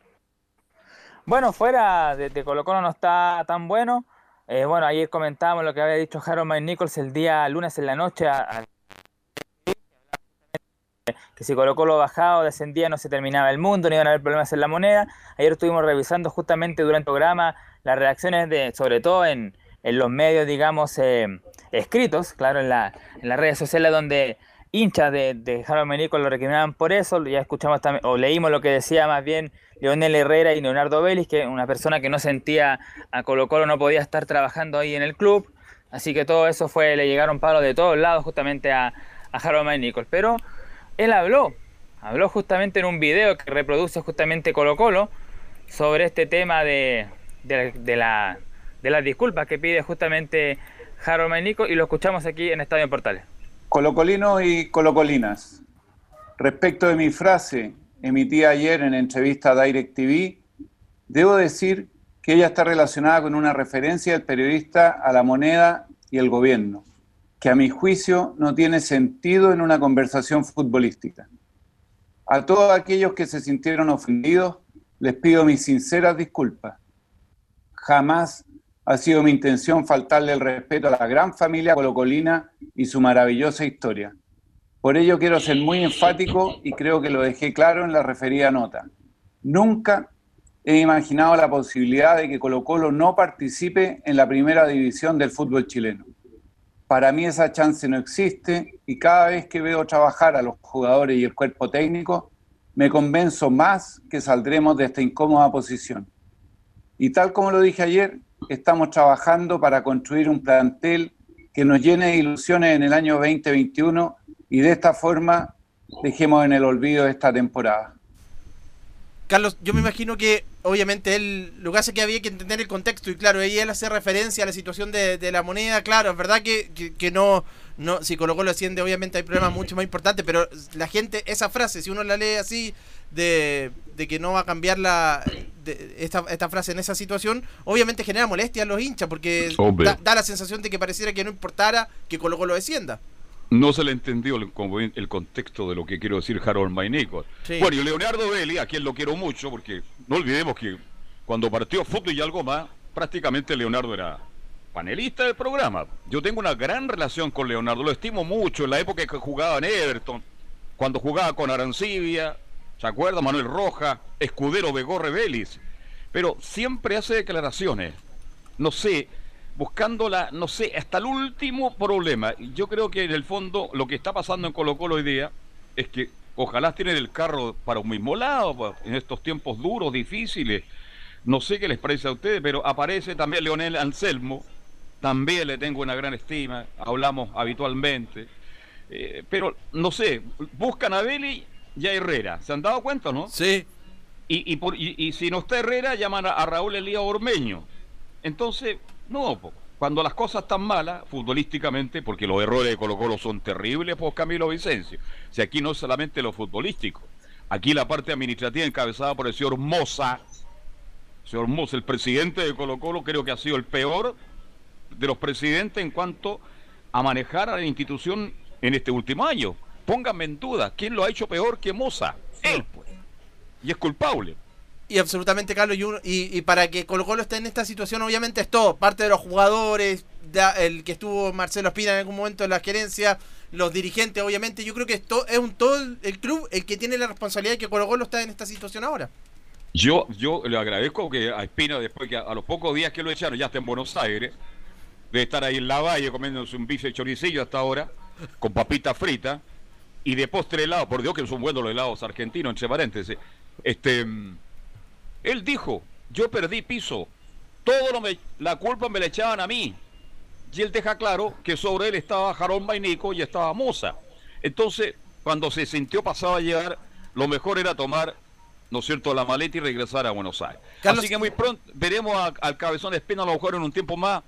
Bueno, fuera de, Colo Colo no está tan bueno. Eh, bueno, ayer comentábamos lo que había dicho Harold Mike Nichols el día lunes en la noche que si Colo Colo bajaba o descendía no se terminaba el mundo, no iban a haber problemas en la moneda. Ayer estuvimos revisando justamente durante el programa las reacciones de, sobre todo en, los medios, digamos, eh, escritos, claro, en, la, las redes sociales donde hinchas de, de Harold Menico lo recriminaban por eso, ya escuchamos también, o leímos lo que decía más bien Leonel Herrera y Leonardo Vélez, que una persona que no sentía a Colo Colo no podía estar trabajando ahí en el club, así que todo eso fue, le llegaron palos de todos lados justamente a, a Harold Nichols, pero él habló, habló justamente en un video que reproduce justamente Colo Colo sobre este tema de, de, la, de las disculpas que pide justamente Harold Nichols y lo escuchamos aquí en Estadio Portales. Colocolinos y colocolinas, respecto de mi frase emitida ayer en entrevista a Direct TV, debo decir que ella está relacionada con una referencia del periodista a la moneda y el gobierno, que a mi juicio no tiene sentido en una conversación futbolística. A todos aquellos que se sintieron ofendidos, les pido mis sinceras disculpas. Jamás ha sido mi intención faltarle el respeto a la gran familia colocolina y su maravillosa historia. Por ello quiero ser muy enfático y creo que lo dejé claro en la referida nota. Nunca he imaginado la posibilidad de que Colo Colo no participe en la primera división del fútbol chileno. Para mí esa chance no existe y cada vez que veo trabajar a los jugadores y el cuerpo técnico, me convenzo más que saldremos de esta incómoda posición. Y tal como lo dije ayer, estamos trabajando para construir un plantel que nos llene de ilusiones en el año 2021 y de esta forma dejemos en el olvido esta temporada. Carlos, yo me imagino que obviamente él lo que hace que había que entender el contexto y claro, ahí él hace referencia a la situación de, la moneda, claro, es verdad que, que, no, no, si Colo Colo asciende obviamente hay problemas mucho más importantes, pero la gente, esa frase, si uno la lee así, de, de que no va a cambiar la de- esta, esta frase en esa situación, obviamente genera molestia a los hinchas porque da la sensación de que pareciera que no importara que Colo Colo descienda. No se le entendió el, el contexto de lo que quiero decir Harold Maynico. Sí. Bueno, y Leonardo Belli, a quien lo quiero mucho, porque no olvidemos que cuando partió fútbol y algo más, prácticamente Leonardo era panelista del programa. Yo tengo una gran relación con Leonardo, lo estimo mucho en la época que jugaba en Everton, cuando jugaba con Arancibia, ¿se acuerda? Manuel Roja, Escudero Begorre Vélez. Pero siempre hace declaraciones, no sé, buscando la, no sé, hasta el último problema. Yo creo que en el fondo lo que está pasando en Colo Colo hoy día es que ojalá tienen el carro para un mismo lado, pues, en estos tiempos duros, difíciles. No sé qué les parece a ustedes, pero aparece también Leonel Anselmo, también le tengo una gran estima, hablamos habitualmente. Eh, pero no sé, buscan a Beli y a Herrera. ¿Se han dado cuenta, no? Sí. Y, y, por- y- y si no está Herrera, llaman a, a Raúl Elías Ormeño. Entonces, no, po, cuando las cosas están malas, futbolísticamente, porque los errores de Colo Colo son terribles, pues Camilo Vicencio. Si aquí no es solamente lo futbolístico, aquí la parte administrativa encabezada por el señor Moza, señor Moza, el presidente de Colo Colo, creo que ha sido el peor de los presidentes en cuanto a manejar a la institución en este último año. Pónganme en duda, ¿quién lo ha hecho peor que Moza? Él, pues. Y es culpable. Y absolutamente, Carlos, y, uno- y, para que Colo Colo esté en esta situación, obviamente es todo, parte de los jugadores, el que estuvo Marcelo Espina en algún momento en la gerencia, los dirigentes, obviamente, yo creo que esto es un todo el- club el que tiene la responsabilidad de que Colo Colo está en esta situación ahora. Yo, yo le agradezco que a Espina, después que a, a los pocos días que lo echaron, ya está en Buenos Aires, de estar ahí en la valle comiéndose un bife choricillo hasta ahora, con papita frita, y de postre helado, por Dios que son buenos los helados argentinos, entre paréntesis. Este, mm, él dijo, yo perdí piso, todo lo me- la culpa me la echaban a mí. Y él deja claro que sobre él estaba Jarón Mainico y estaba Moza. Entonces, cuando se sintió pasado a llegar, lo mejor era tomar, ¿no es cierto?, la maleta y regresar a Buenos Aires. Carlos- Así que muy pronto veremos al cabezón de Espina a lo mejor en un tiempo más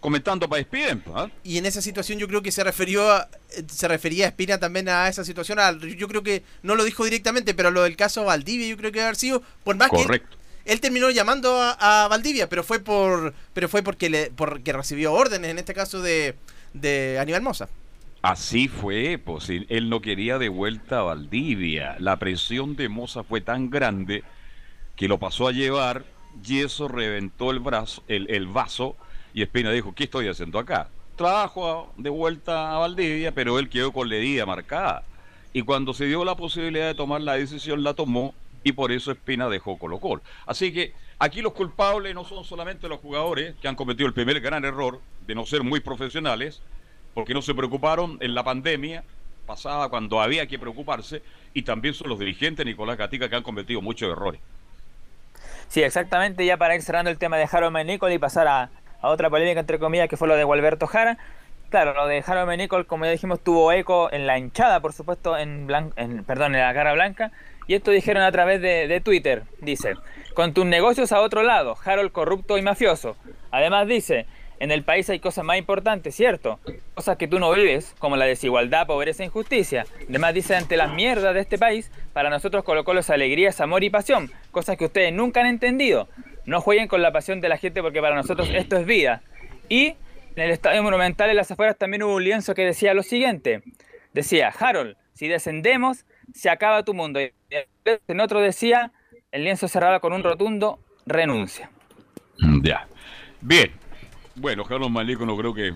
comentando para Espien. ¿ah? Y en esa situación yo creo que se refirió a- eh, se refería Espina también a esa situación. al- yo creo que no lo dijo directamente, pero lo del caso Valdivia yo creo que debe haber sido por más que él- terminó llamando a, a Valdivia, pero fue por pero fue porque le porque recibió órdenes en este caso de de Aníbal Moza. Así fue, pues él no quería de vuelta a Valdivia. La presión de Moza fue tan grande que lo pasó a llevar y eso reventó el brazo, el, el vaso y Espina dijo, ¿qué estoy haciendo acá? Trabajo de vuelta a Valdivia, pero él quedó con la herida marcada. Y cuando se dio la posibilidad de tomar la decisión, la tomó y por eso Espina dejó Colo Colo. Así que aquí los culpables no son solamente los jugadores que han cometido el primer gran error de no ser muy profesionales, porque no se preocuparon en la pandemia pasada cuando había que preocuparse, y también son los dirigentes Nicolás Gatica que han cometido muchos errores. Sí, exactamente, ya para ir cerrando el tema de Harold y pasar a, a otra polémica, entre comillas, que fue lo de Gualberto Jara. Claro, lo de Harold Menicol, como ya dijimos, tuvo eco en la hinchada, por supuesto, en, blan- perdón, en la cara blanca. Y esto dijeron a través de, Twitter. Dice, con tus negocios a otro lado, Harold corrupto y mafioso. Además dice, en el país hay cosas más importantes, ¿cierto? Cosas que tú no vives, como la desigualdad, pobreza e injusticia. Además dice, ante las mierdas de este país, para nosotros Colo Colo es alegría, es amor y pasión. Cosas que ustedes nunca han entendido. No jueguen con la pasión de la gente porque para nosotros esto es vida. Y en el Estadio Monumental en las afueras también hubo un lienzo que decía lo siguiente. Decía, Harold, si descendemos, se acaba tu mundo. Y en otro decía, el lienzo cerraba con un rotundo, renuncia. Ya. Bien. Bueno, Carlos Malico no creo que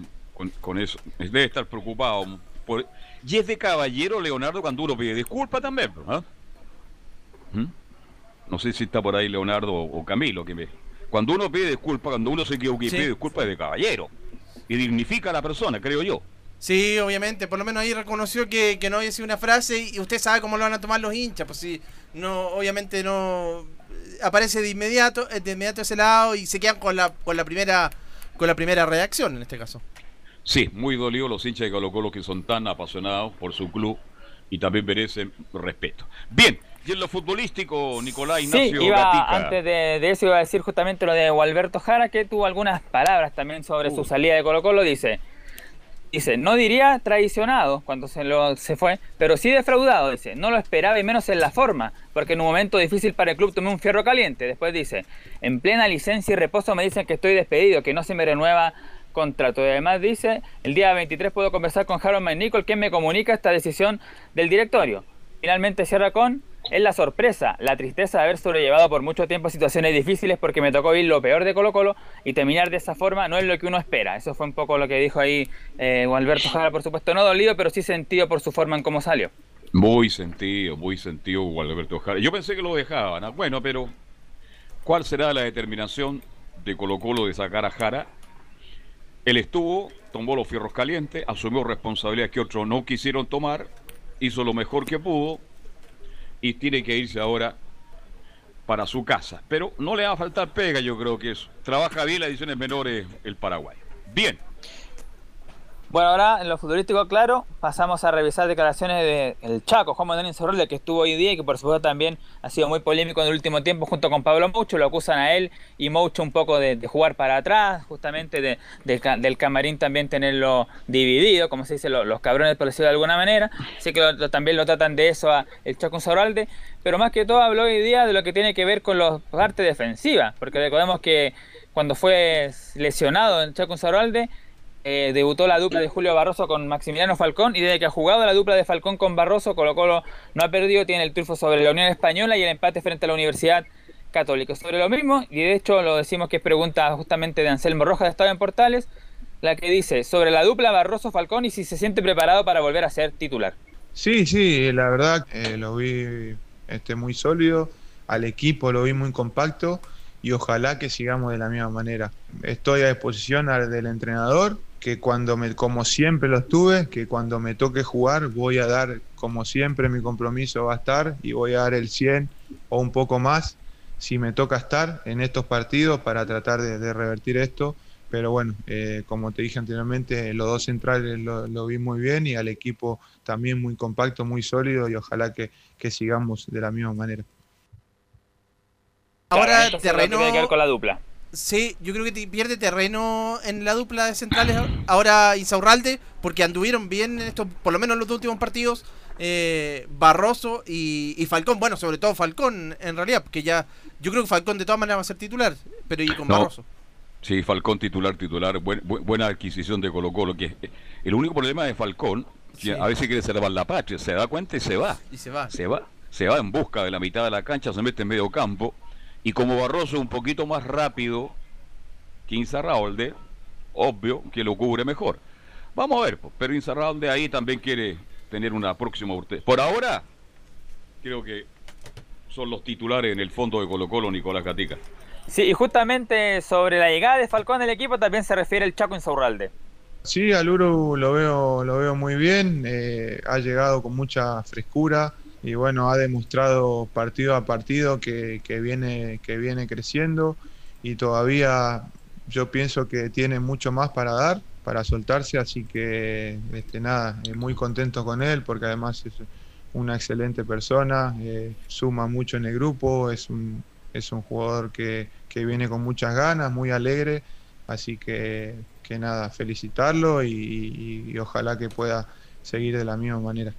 con, eso debe estar preocupado. Y es de caballero, Leonardo, cuando uno pide disculpas también. ¿Mm? No sé si está por ahí Leonardo o Camilo. que me... Cuando uno pide disculpas, cuando uno se equivoca y Sí. pide disculpas es de caballero. Y dignifica a la persona, creo yo. Sí, obviamente, por lo menos ahí reconoció que, que no había sido una frase y usted sabe cómo lo van a tomar los hinchas, pues sí, no, obviamente no aparece de inmediato, eh, de inmediato ese lado y se quedan con la, con la primera, con la primera reacción en este caso. Sí, muy dolido los hinchas de Colo Colo que son tan apasionados por su club y también merecen respeto. Bien, y en lo futbolístico, Nicolás Sí, Ignacio iba, Gatica. antes de, de eso iba a decir justamente lo de Gualberto Jara, que tuvo algunas palabras también sobre su salida de Colo Colo. Dice, Dice, no diría traicionado cuando se, lo, se fue, pero sí defraudado, dice. No lo esperaba y menos en la forma, porque en un momento difícil para el club tomé un fierro caliente. Después dice, en plena licencia y reposo me dicen que estoy despedido, que no se me renueva contrato. Y además dice, el día 23 puedo conversar con Harold McNichol, quien me comunica esta decisión del directorio. Finalmente cierra con, es la sorpresa, la tristeza de haber sobrellevado por mucho tiempo situaciones difíciles porque me tocó ir lo peor de Colo Colo y terminar de esa forma no es lo que uno espera. Eso fue un poco lo que dijo ahí eh, Alberto Jara, por supuesto, no dolido, pero sí sentido por su forma en cómo salió. Muy sentido, muy sentido Alberto Jara. Yo pensé que lo dejaban. Bueno, pero ¿cuál será la determinación de Colo Colo de sacar a Jara? Él estuvo, tomó los fierros calientes, asumió responsabilidades que otros no quisieron tomar hizo lo mejor que pudo y tiene que irse ahora para su casa. Pero no le va a faltar pega, yo creo que eso. Trabaja bien las ediciones menores el Paraguay. Bien. Bueno, ahora en lo futurístico, claro, pasamos a revisar declaraciones del el Chaco, Juan Manuel Insaurralde, que estuvo hoy día y que por supuesto también ha sido muy polémico en el último tiempo junto con Pablo Moucho, lo acusan a él y Moucho un poco de, jugar para atrás, justamente de, del camarín también tenerlo dividido, como se dice, los cabrones por decirlo de alguna manera, así que también lo tratan de eso a el Chaco Insaurralde, pero más que todo habló hoy día de lo que tiene que ver con la parte defensiva, porque recordemos que cuando fue lesionado el Chaco Insaurralde, eh, debutó la dupla de Julio Barroso con Maximiliano Falcón y desde que ha jugado la dupla de Falcón con Barroso, Colo Colo no ha perdido, tiene el triunfo sobre la Unión Española y el empate frente a la Universidad Católica. Sobre lo mismo, y de hecho lo decimos que es pregunta justamente de Anselmo Rojas de Estado en Portales, la que dice sobre la dupla Barroso-Falcón y si se siente preparado para volver a ser titular. Sí, sí, la verdad eh, lo vi este, muy sólido, al equipo lo vi muy compacto y ojalá que sigamos de la misma manera. Estoy a disposición del entrenador que cuando me, como siempre lo estuve, que cuando me toque jugar voy a dar, como siempre mi compromiso va a estar y voy a dar el 100 o un poco más si me toca estar en estos partidos para tratar de, revertir esto. Pero bueno, eh, como te dije anteriormente, los dos centrales lo, vi muy bien y al equipo también muy compacto, muy sólido y ojalá que, que sigamos de la misma manera. Ahora terreno... Que ver con la dupla. Sí, yo creo que pierde terreno en la dupla de centrales ahora Insaurralde, porque anduvieron bien en estos, por lo menos en los últimos partidos, eh, Barroso y, Falcón. Bueno, sobre todo Falcón, en realidad, porque ya, yo creo que Falcón de todas maneras va a ser titular, pero y con Barroso. Sí, Falcón titular, titular, buena adquisición de Colo Colo, que el único problema de Falcón, que a veces quiere salvar la patria, se da cuenta y se va. Y se va. Se va, se va en busca de la mitad de la cancha, se mete en medio campo y como Barroso es un poquito más rápido que Inzarralde, obvio que lo cubre mejor. Vamos a ver, pero Inzarralde ahí también quiere tener una próxima Por ahora, creo que son los titulares en el fondo de Colo Colo Nicolás Gatica. Sí, y justamente sobre la llegada de Falcón al equipo también se refiere el Chaco Insaurralde. Sí, al Uru lo veo, lo veo muy bien, eh, ha llegado con mucha frescura, y bueno, ha demostrado partido a partido que, viene, que viene creciendo y todavía yo pienso que tiene mucho más para dar, para soltarse, así que este, nada, eh, muy contento con él porque además es una excelente persona, eh, suma mucho en el grupo, es un, es un jugador que, viene con muchas ganas, muy alegre, así que, que nada, felicitarlo y ojalá que pueda seguir de la misma manera.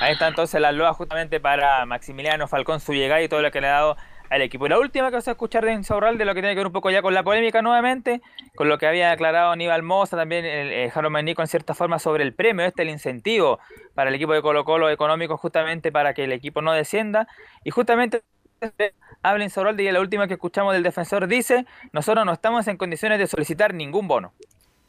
Ahí está entonces la loa justamente para Maximiliano Falcón, su llegada y todo lo que le ha dado al equipo. Y la última que vamos a escuchar de Insaurral, de lo que tiene que ver un poco ya con la polémica nuevamente, con lo que había aclarado Aníbal Moza, también el, Jaro en cierta forma sobre el premio, este el incentivo para el equipo de Colo Colo económico justamente para que el equipo no descienda. Y justamente habla Insaurralde y la última que escuchamos del defensor dice, nosotros no estamos en condiciones de solicitar ningún bono.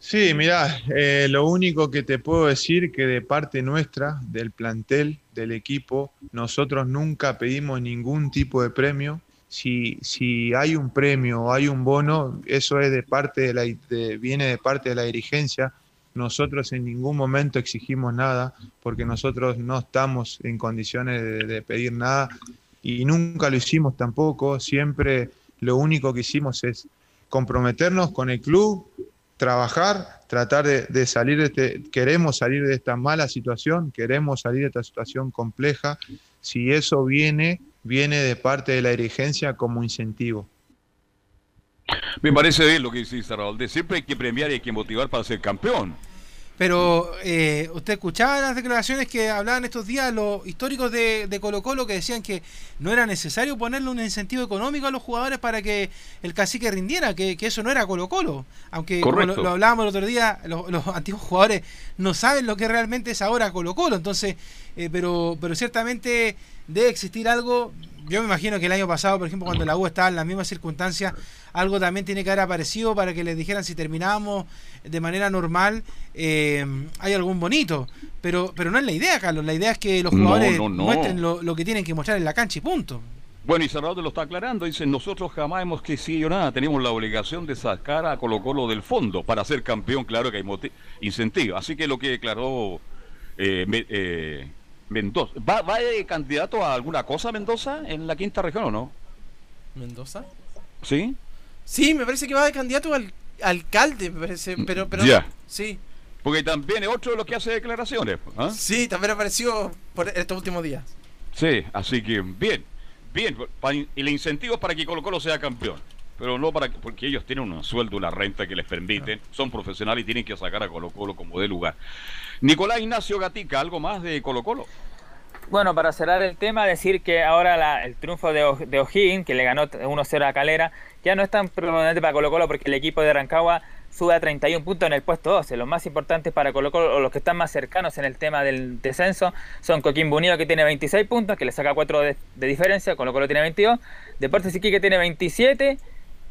Sí, mira, eh, lo único que te puedo decir que de parte nuestra, del plantel, del equipo, nosotros nunca pedimos ningún tipo de premio. Si, si hay un premio o hay un bono, eso es de parte de la, viene de parte de la dirigencia. Nosotros en ningún momento exigimos nada porque nosotros no estamos en condiciones de, de pedir nada y nunca lo hicimos tampoco. Siempre lo único que hicimos es comprometernos con el club, trabajar, tratar de, salir de este, queremos salir de esta mala situación, queremos salir de esta situación compleja, si eso viene, viene de parte de la dirigencia como incentivo. Me parece bien lo que dice Raúl. Siempre hay que premiar y hay que motivar para ser campeón. Pero eh, usted escuchaba las declaraciones que hablaban estos días los históricos de, de, Colo Colo que decían que no era necesario ponerle un incentivo económico a los jugadores para que el cacique rindiera, que, que eso no era Colo Colo. Aunque como lo, lo, hablábamos el otro día, los, los, antiguos jugadores no saben lo que realmente es ahora Colo Colo. Entonces, eh, pero, pero ciertamente debe existir algo. Yo me imagino que el año pasado, por ejemplo, cuando la U estaba en las mismas circunstancias, algo también tiene que haber aparecido para que les dijeran si terminábamos de manera normal, eh, hay algún bonito. Pero, pero no es la idea, Carlos. La idea es que los jugadores no, no, no. muestren lo, lo, que tienen que mostrar en la cancha y punto. Bueno, y Cerrado lo está aclarando. Dice, nosotros jamás hemos querido nada. Tenemos la obligación de sacar a Colo Colo del fondo. Para ser campeón, claro que hay incentivo. Así que lo que declaró eh, eh, Mendoza. ¿Va, ¿Va de candidato a alguna cosa Mendoza en la quinta región o no? ¿Mendoza? ¿Sí? Sí, me parece que va de candidato al alcalde, me parece, pero... pero ya. Sí. Porque también es otro de los que hace declaraciones. ¿eh? Sí, también apareció por estos últimos días. Sí, así que bien, bien. Y el incentivo para que Colo Colo sea campeón. Pero no para porque ellos tienen un sueldo, una renta que les permiten, son profesionales y tienen que sacar a Colo Colo como de lugar. Nicolás Ignacio Gatica, ¿algo más de Colo Colo? Bueno, para cerrar el tema, decir que ahora la, el triunfo de, de O'Higgins, que le ganó 1-0 a Calera, ya no es tan preponderante para Colo Colo porque el equipo de Rancagua sube a 31 puntos en el puesto 12. Los más importantes para Colo Colo, o los que están más cercanos en el tema del descenso, son Coquimbo Unido que tiene 26 puntos, que le saca 4 de, de diferencia, Colo Colo tiene 22, Deportes Iquique tiene 27,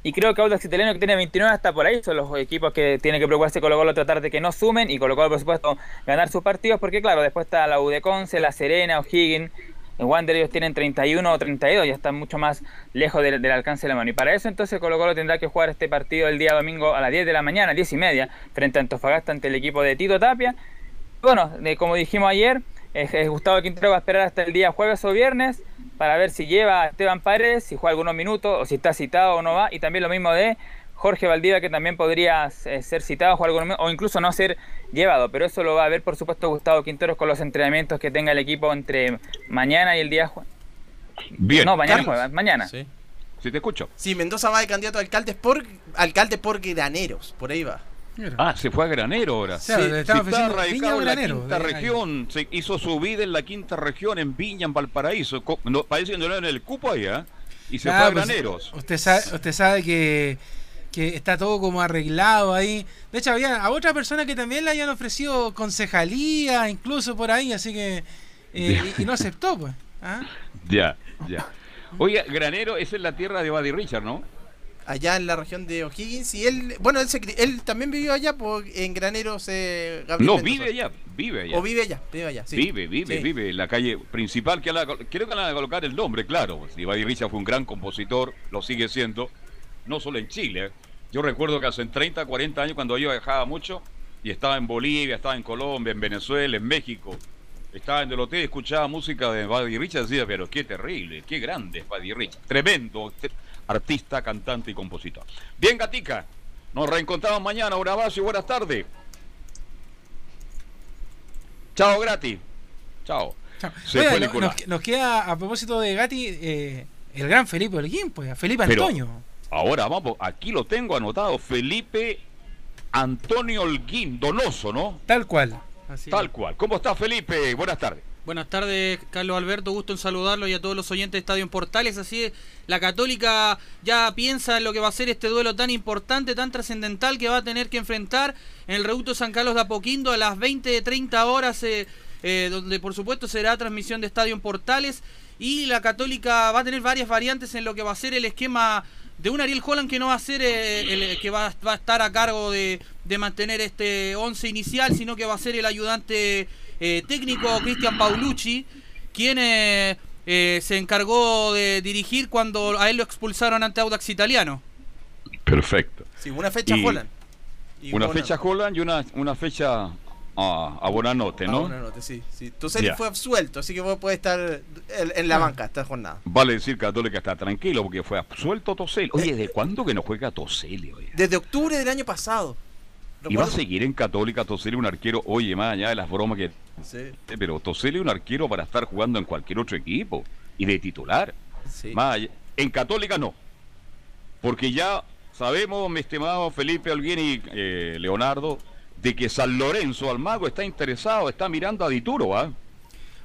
y creo que Audax Italiano que tiene 29 hasta por ahí son los equipos que tienen que preocuparse Colo Colo tratar de que no sumen y Colo Colo por supuesto ganar sus partidos porque claro, después está la U de Conce, la Serena, O'Higgins, en Wander ellos tienen 31 o 32, ya están mucho más lejos del, alcance de la mano. Y para eso entonces Colo Colo tendrá que jugar este partido el día domingo a las 10 de la mañana, 10 y media, frente a Antofagasta ante el equipo de Tito Tapia. Bueno, de, como dijimos ayer, eh, Gustavo Quintero va a esperar hasta el día jueves o viernes para ver si lleva a Esteban Paredes, si juega algunos minutos o si está citado o no va. Y también lo mismo de Jorge Valdivia, que también podría eh, ser citado o, algunos, o incluso no ser llevado. Pero eso lo va a ver, por supuesto, Gustavo Quinteros con los entrenamientos que tenga el equipo entre mañana y el día jueves. Bien. No, mañana jueves, mañana. Sí. sí, te escucho. Sí, Mendoza va de candidato a alcalde por, alcalde por graneros, por ahí va. Ah, se fue a Granero ahora. Sí, sí está radicado en la Granero, quinta región, se hizo su vida en la quinta región, en Viña, en Valparaíso. No, parece que no era en el cupo allá. Y se Ah, fue a pues, Graneros. usted sabe, usted sabe que, que está todo como arreglado ahí. De hecho, había a otra persona que también le habían ofrecido concejalía, incluso por ahí, así que. eh, y, y no aceptó, pues. ¿ah? Ya, ya. Oiga, Granero, esa es la tierra de Buddy Richard, ¿no? Allá en la región de O'Higgins y él, bueno, él, se, él también vivió allá por, en Graneros eh, Gabriel No, Mendoza. vive allá, vive allá. O vive allá, vive allá, sí. Vive, vive, Sí. vive en la calle principal que la, creo que van a colocar el nombre, claro. Si Buddy Richard fue un gran compositor, lo sigue siendo, no solo en Chile. ¿eh? Yo recuerdo que hace 30, 40 años cuando yo viajaba mucho y estaba en Bolivia, estaba en Colombia, en Venezuela, en México, estaba en el hotel y escuchaba música de Buddy Richard decía, pero qué terrible, qué grande es Buddy Richard. Tremendo te- artista, cantante y compositor. Bien, Gatica, nos reencontramos mañana. Un abrazo y buenas tardes. Chao, gratis. Chao. Se Oiga, nos, nos queda, a propósito de Gatti, eh, el gran Felipe Holguín, pues, Felipe Pero Antonio. Ahora vamos, aquí lo tengo anotado. Felipe Antonio Holguín, Donoso, ¿no? Tal cual. Tal cual. ¿Cómo está Felipe? Buenas tardes. Buenas tardes, Carlos Alberto. Gusto en saludarlo y a todos los oyentes de Estadio en Portales. Así es, la Católica ya piensa en lo que va a ser este duelo tan importante, tan trascendental que va a tener que enfrentar en el Reducto San Carlos de Apoquindo a las 20-30 horas, eh, eh, donde por supuesto será transmisión de Estadio en Portales. Y la Católica va a tener varias variantes en lo que va a ser el esquema de un Ariel Holland que no va a ser eh, el que va, a estar a cargo de, de mantener este 11 inicial, sino que va a ser el ayudante eh, técnico Cristian Paulucci, quien eh, eh, se encargó de dirigir cuando a él lo expulsaron ante Audax Italiano. Perfecto. Sí, una fecha Y- Holland. Y Una Bonanote. fecha Holland y una, una fecha a, a Bonanote, Ah, ¿no? Bonanote, sí, sí. Fue absuelto, así que vos podés estar en, en la banca esta jornada. Vale decir Católica está tranquilo porque fue absuelto Toseli. Oye, ¿de cuándo que no juega Toseli? Desde octubre del año pasado. Y va a seguir en Católica Toseli un arquero, oye, más allá de las bromas que... Sí. Eh, Pero Toseli es un arquero para estar jugando en cualquier otro equipo y de titular. Sí. Más allá- En Católica no. Porque ya sabemos, mi estimado Felipe Alguini y eh, Leonardo, de que San Lorenzo Almagro está interesado, está mirando a Dituro, ¿ah?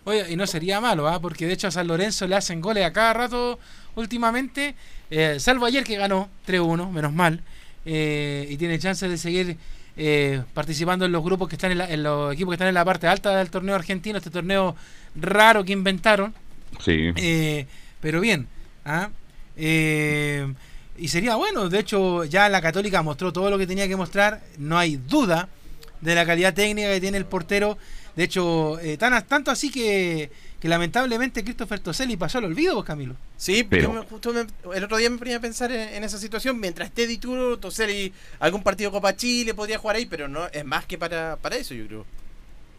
Oye, y no sería malo, ¿ah? porque de hecho a San Lorenzo le hacen goles a cada rato últimamente, eh, salvo ayer que ganó 3-1, menos mal, eh, y tiene chance de seguir eh, participando en los grupos que están en, la- en los equipos que están en la parte alta del torneo argentino, este torneo raro que inventaron. Sí. Eh, pero bien, ¿ah? Eh, y sería bueno, de hecho ya la Católica mostró todo lo que tenía que mostrar, no hay duda de la calidad técnica que tiene el portero, de hecho, tan, tanto así que, que lamentablemente Christopher Toselli pasó al olvido, pues, Camilo. Sí, Pero- yo me- justo me- el otro día me ponía a pensar en, en esa situación. Mientras esté Dituro, Toseli, algún partido Copa Chile podría jugar ahí, pero no es más que para, para eso, yo creo.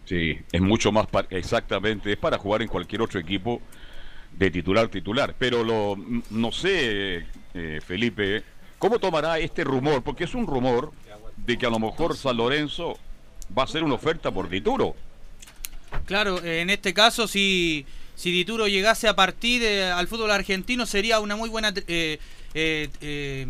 Sí, es mucho más, pa- exactamente, es para jugar en cualquier otro equipo de titular titular. Pero lo, no sé, eh, Felipe, ¿cómo tomará este rumor? Porque es un rumor de que a lo mejor San Lorenzo va a hacer una oferta por Dituro. Claro, eh, en este caso, si, si Dituro llegase a partir eh, al fútbol argentino, sería una muy buena eh, eh, eh,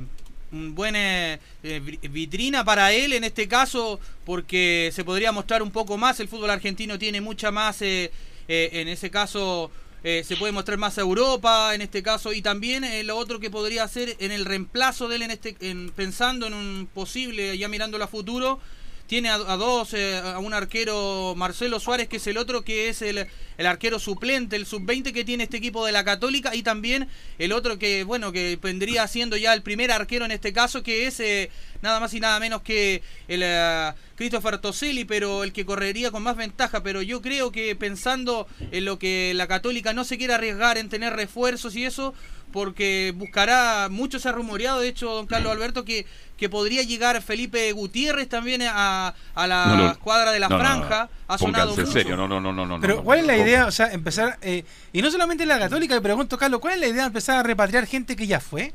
buena vi- vitrina para él en este caso, porque se podría mostrar un poco más. El fútbol argentino tiene mucha más, en ese caso. se puede mostrar más a Europa en este caso y también lo otro que podría hacer en el reemplazo de él en este en, pensando en un posible ya mirándolo a futuro tiene a, dos, eh, a un arquero Marcelo Suárez, que es el otro, que es el, el arquero suplente, el sub-20 que tiene este equipo de la Católica, y también el otro que, bueno, que vendría siendo ya el primer arquero en este caso, que es eh, nada más y nada menos que el eh, Christopher Toselli, pero el que correría con más ventaja. Pero yo creo que pensando en lo que la Católica no se quiere arriesgar en tener refuerzos y eso, porque buscará, mucho se ha rumoreado, de hecho, don Carlos Alberto, que, que podría llegar Felipe Gutiérrez también a, a la No, no. escuadra de la No, no, no. franja. Ha sonado Pónganse en mucho. serio, no, no, no, no, no. Pero no, ¿cuál es la idea? O sea, empezar, eh, y no solamente en la Católica, me pregunto, Carlos, ¿cuál es la idea de empezar a repatriar gente que ya fue?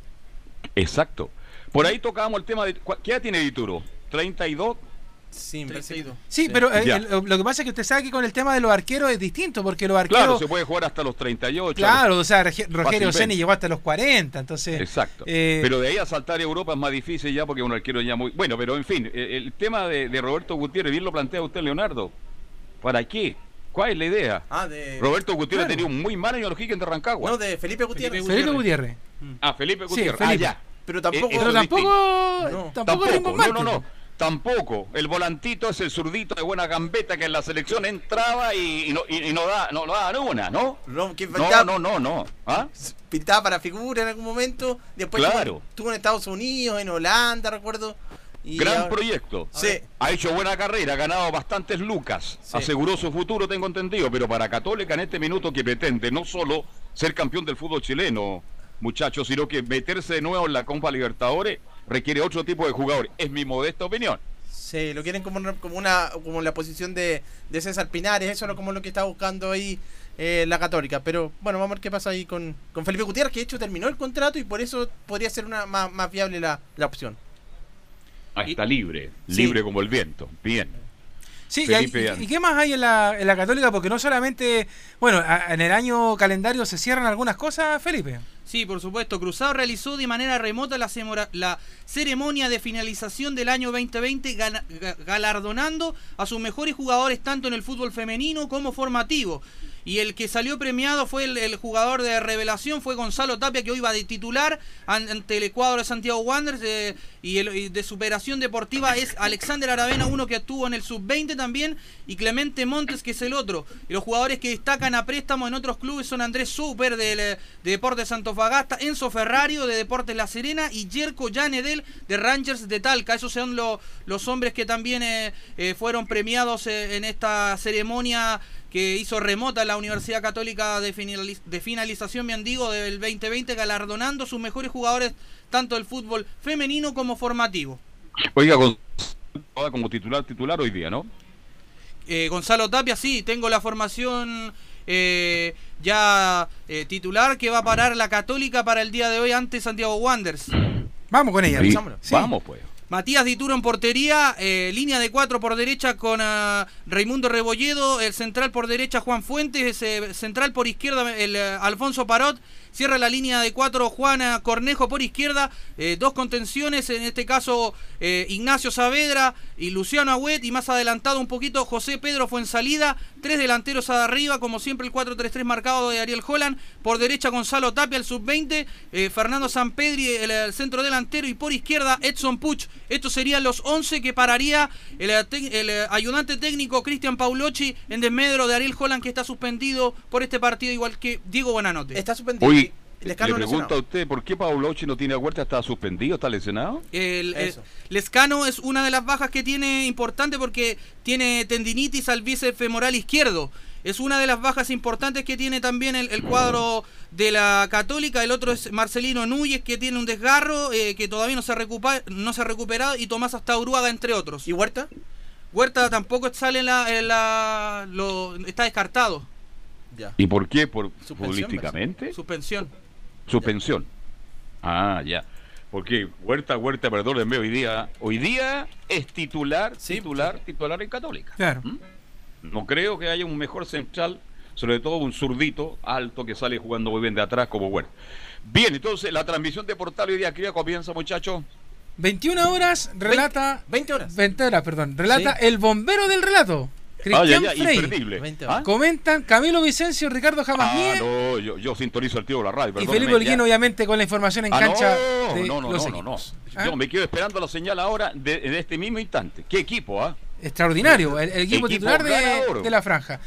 Exacto. Por ahí tocábamos el tema de... ¿cuál- ¿Qué edad tiene Dituro? ¿32? Sí, me parece que- Sí, pero eh, el- lo que pasa es que usted sabe que con el tema de los arqueros es distinto, porque los Claro, arqueros... se puede jugar hasta los 38. Claro, o sea, Fácilmente. Ceni llegó hasta los 40, entonces... Exacto. eh, pero de ahí a saltar a Europa es más difícil ya porque un arquero ya muy... Bueno, pero en fin, eh, el tema de, de Roberto Gutiérrez, bien lo plantea usted, Leonardo. ¿Para qué? ¿Cuál es la idea? Ah, de. Roberto Gutiérrez Claro. tenía un muy mal año en Rancagua. No, de Felipe Gutiérrez. Felipe Gutiérrez. Ah, Felipe Sí, Gutiérrez. Felipe. Ah, ya. Pero tampoco. Eh, eso Pero tampoco, tampoco, Ringo no, no, no. Po. Tampoco. El volantito es el zurdito de buena gambeta que en la selección entraba y, y no, y, y no da, no, no daban una, ¿no? No, que No, no, no, no. ¿Ah? Pintaba para figura en algún momento. Después Claro. estuvo, estuvo en Estados Unidos, en Holanda, recuerdo. Y Gran ahora- proyecto. Sí. Ha hecho buena carrera, ha ganado bastantes lucas. Sí. Aseguró su futuro, tengo entendido. Pero para Católica en este minuto que pretende no solo ser campeón del fútbol chileno, muchachos, sino que meterse de nuevo en la Copa Libertadores requiere otro tipo de jugadores. Es mi modesta opinión. Sí, lo quieren como, una- como una como la posición de, de César Pinares, eso es como lo que está buscando ahí eh, la Católica. Pero bueno, vamos a ver qué pasa ahí con, con Felipe Gutiérrez, que de hecho terminó el contrato y por eso podría ser una más, más viable la, la opción. Ah, está libre, Sí. libre como el viento. Bien. Sí, y, hay- Felipe, y- y qué más hay en la, en la Católica? Porque no solamente, bueno, a- en el año calendario se cierran algunas cosas, Felipe. Sí, por supuesto. Cruzado realizó de manera remota la, semora- la ceremonia de finalización del año 2020, gana- ga- galardonando a sus mejores jugadores tanto en el fútbol femenino como formativo. Y el que salió premiado fue el, jugador de revelación, fue Gonzalo Tapia, que hoy va de titular an- ante el cuadro de Santiago Wanderers. eh, y, el, de superación deportiva es Alexander Aravena, uno que estuvo en el sub-20 también, y Clemente Montes, que es el otro. Y los jugadores que destacan a préstamo en otros clubes son Andrés Super eh, de Deportes Santofagasta, Enzo Ferrario de Deportes La Serena y Jerko Janedel de Rangers de Talca. Esos son lo- los hombres que también eh, eh, fueron premiados eh, en esta ceremonia que hizo remota la Universidad Católica de, finaliz- de finalización, me digo, del 2020, galardonando sus mejores jugadores tanto del fútbol femenino como formativo. Oiga, con- como titular, titular hoy día, ¿no? Eh, Gonzalo Tapia, sí, tengo la formación eh, ya eh, titular que va a parar la Católica para el día de hoy ante Santiago Wanderers. Vamos con ella, Sí, pensámoslo. Sí. Vamos, pues. Matías Dituro en portería, eh, línea de cuatro por derecha con ah, Raimundo Rebolledo, el central por derecha Juan Fuentes, eh, central por izquierda el eh, Alfonso Parot, Cierra la línea de cuatro Juana Cornejo por izquierda. eh, dos contenciones, en este caso eh, Ignacio Saavedra y Luciano Agüet. Y más adelantado un poquito José Pedro fue en salida. Tres delanteros arriba, como siempre el 4-3-3 marcado de Ariel Holland. Por derecha Gonzalo Tapia, el sub-20. eh, Fernando Sampedri, el, el centro delantero. Y por izquierda Edson Puch. Estos serían los 11 que pararía el, ayudante técnico Cristian Paulucci en desmedro de Ariel Holland, que está suspendido por este partido, igual que Diego Buenanote. Está suspendido. Hoy le pregunto a usted, ¿por qué Paulochi no tiene a Huerta? ¿Está suspendido? ¿Está lesionado? El, el- Eso. Lescano es una de las bajas que tiene importante porque tiene tendinitis al bíceps femoral izquierdo. Es una de las bajas importantes que tiene también el, el cuadro de la Católica. El otro es Marcelino Núñez, que tiene un desgarro eh, que todavía no se, recupa- no se ha recuperado. Y Tomás Astauruaga, entre otros. ¿Y Huerta? Huerta tampoco sale en la. en la- lo, está descartado. Ya. ¿Y por qué? ¿Por futbolísticamente? Suspensión. Suspensión. Ah, ya. Porque Huerta, Huerta, perdón, en hoy día, hoy día es titular, titular, titular en Católica. Claro. No creo que haya un mejor central, sobre todo un zurdito alto que sale jugando muy bien de atrás como Huerta. Bien, entonces la transmisión de Portal hoy día ¿qué comienza, muchachos. 21 horas relata. 20 horas. 20 horas, perdón. Relata Sí. el bombero del relato. Ah, Cristian ya, ya, Frey. imperdible. ¿Ah? Comentan Camilo Vicencio, Ricardo Jamasmie Ah, no, yo, yo sintonizo el tío de la radio. y Felipe ya. Holguín, obviamente, con la información en Ah, cancha no, de no, no, los no, no, no. equipos. ¿Ah? Yo me quedo esperando la señal ahora de, en este mismo instante. ¿Qué equipo, ah? Extraordinario, el, el equipo, Equipo titular de, la franja.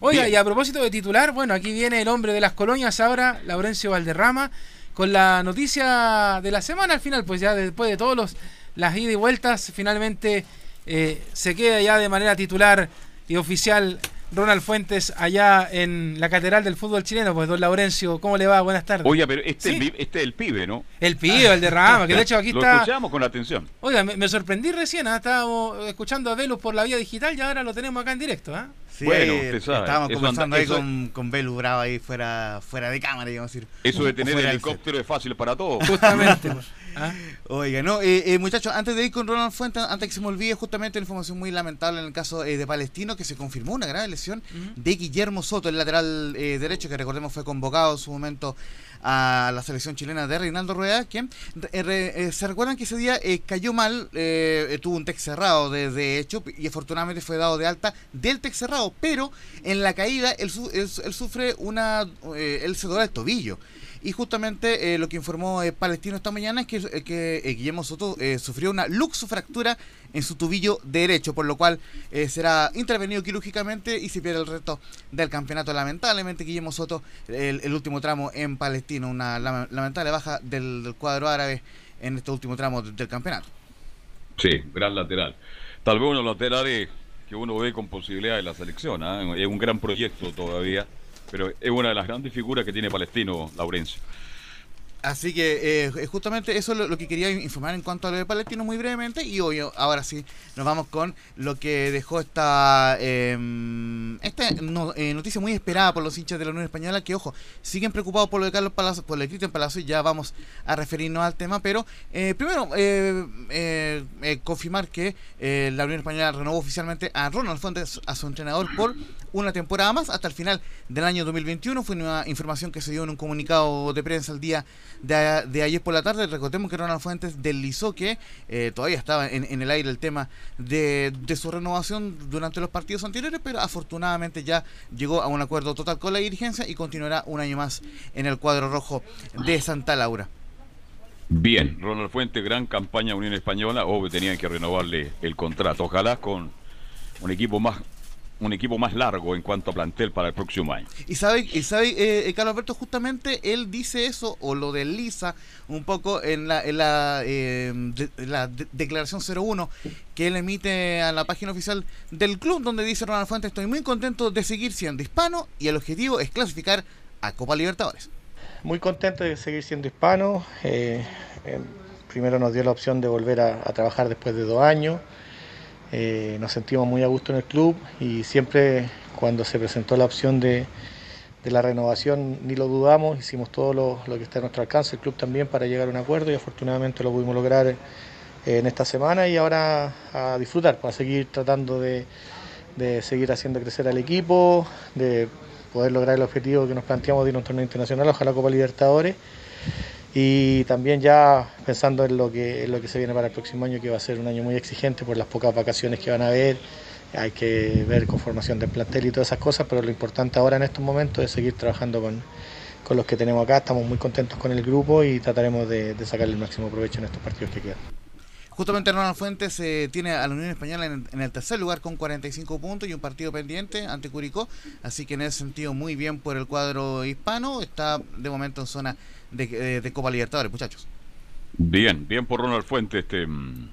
Oiga, Bien. y a propósito de titular, bueno, aquí viene el hombre de las colonias ahora, Laurencio Valderrama, con la noticia de la semana al final, pues ya después de todos los las idas y vueltas, finalmente eh, se queda ya de manera titular y oficial Ronald Fuentes allá en la catedral del fútbol chileno. Pues don Laurencio, ¿cómo le va? Buenas tardes. Oye, pero este, Sí. es el, este es el pibe, ¿no? El pibe, el de Rama, que de hecho aquí Lo está... escuchamos con atención. Oiga, me, me sorprendí recién, ¿ah? estábamos escuchando a Velus por la vía digital y ahora lo tenemos acá en directo. ¿ah? Sí, Bueno, ahí usted sabe, Estábamos eso conversando anda- ahí con, con Belu Bravo ahí fuera, fuera de cámara, digamos decir. Eso de tener helicóptero es fácil para todos. Justamente. ¿ah? Oiga, no, eh, eh, muchachos, antes de ir con Ronald Fuentes, antes que se me olvide, justamente una información muy lamentable en el caso eh, de Palestino, que se confirmó una grave lesión de Guillermo Soto, el lateral eh, derecho, que recordemos fue convocado en su momento a la selección chilena de Reinaldo Rueda, quien re- se recuerdan que ese día cayó mal, tuvo un tex cerrado de, de hecho, y afortunadamente fue dado de alta del tex cerrado, pero en la caída él, él- él sufre una, él se dobla el tobillo. Y justamente eh, lo que informó eh, Palestino esta mañana es que, eh, eh, Guillermo Soto sufrió una luxofractura en su tobillo derecho, por lo cual será intervenido quirúrgicamente y se pierde el resto del campeonato. Lamentablemente, Guillermo Soto, el, último tramo en Palestino, una lame- lamentable baja del, cuadro árabe en este último tramo del campeonato. Sí, gran lateral. Tal vez uno laterales que uno ve con posibilidad de la selección. ¿ah? Es un gran proyecto todavía, pero es una de las grandes figuras que tiene Palestino, Laurencio. Así que eh, justamente eso es lo, que quería informar en cuanto a lo de Palestino muy brevemente. Y hoy ahora sí nos vamos con lo que dejó esta eh, esta no- eh, noticia muy esperada por los hinchas de la Unión Española que ojo siguen preocupados por lo de Carlos Palacio, por lo de Cristian Palacio y ya vamos a referirnos al tema. Pero eh, primero eh, eh, eh, confirmar que eh, la Unión Española renovó oficialmente a Ronald Fuentes a su entrenador por una temporada más hasta el final del año 2021 fue una información que se dio en un comunicado de prensa el día de, de ayer por la tarde. Recordemos que Ronald Fuentes deslizó que eh, todavía estaba en, en el aire el tema de, de su renovación durante los partidos anteriores, pero afortunadamente ya llegó a un acuerdo total con la dirigencia y continuará un año más en el cuadro rojo de Santa Laura. Bien, Ronald Fuente, gran campaña Unión Española. Obvio, tenían que renovarle el contrato. Ojalá con un equipo más un equipo más largo en cuanto a plantel para el próximo año. Y sabe, y sabe eh, eh, Carlos Alberto, justamente él dice eso o lo desliza un poco en la, en la, eh, de- la de- declaración 01 que él emite a la página oficial del club, donde dice Ronald Fuentes, estoy muy contento de seguir siendo hispano y el objetivo es clasificar a Copa Libertadores. Muy contento de seguir siendo hispano. eh, eh, primero nos dio la opción de volver a, a trabajar después de dos años. Eh, nos sentimos muy a gusto en el club y siempre cuando se presentó la opción de, la renovación ni lo dudamos, hicimos todo lo, que está a nuestro alcance, el club también, para llegar a un acuerdo y afortunadamente lo pudimos lograr eh, en esta semana y ahora a disfrutar, para seguir tratando de, de seguir haciendo crecer al equipo, de poder lograr el objetivo que nos planteamos de ir a un torneo internacional, ojalá Copa Libertadores. Y también ya pensando en lo, que, en lo que se viene para el próximo año, que va a ser un año muy exigente por las pocas vacaciones que van a haber, hay que ver conformación del plantel y todas esas cosas, pero lo importante ahora en estos momentos es seguir trabajando con, con los que tenemos acá, estamos muy contentos con el grupo y trataremos de, de sacarle el máximo provecho en estos partidos que quedan. Justamente Ronald Fuentes eh, tiene a la Unión Española en, en, el tercer lugar con 45 puntos y un partido pendiente ante Curicó, así que en ese sentido muy bien por el cuadro hispano, está de momento en zona de, de, de Copa Libertadores, muchachos. Bien, bien por Ronald Fuentes, este mm,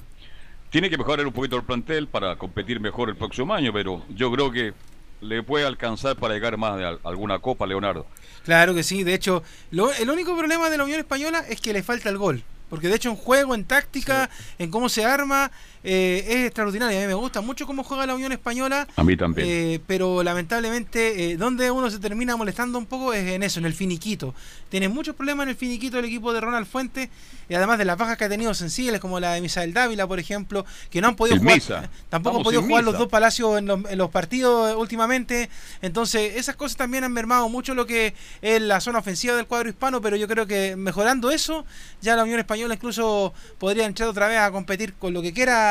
tiene que mejorar un poquito el plantel para competir mejor el próximo año, pero yo creo que le puede alcanzar para llegar más de alguna copa, Leonardo. Claro que sí, de hecho, lo, el único problema de la Unión Española es que le falta el gol. Porque de hecho en juego, en táctica, sí. en cómo se arma, eh, es extraordinario. A mí me gusta mucho cómo juega la Unión Española. A mí también. Eh, pero lamentablemente, eh, donde uno se termina molestando un poco es en eso, en el finiquito. Tiene muchos problemas en el finiquito del equipo de Ronald Fuentes. Y además de las bajas que ha tenido sensibles, como la de Misael Dávila, por ejemplo, que no han podido el jugar. Misa. Tampoco han podido jugar Misa. los dos palacios en los, en los partidos últimamente. Entonces, esas cosas también han mermado mucho lo que es la zona ofensiva del cuadro hispano. Pero yo creo que mejorando eso, ya la Unión Española incluso podría entrar otra vez a competir con lo que quiera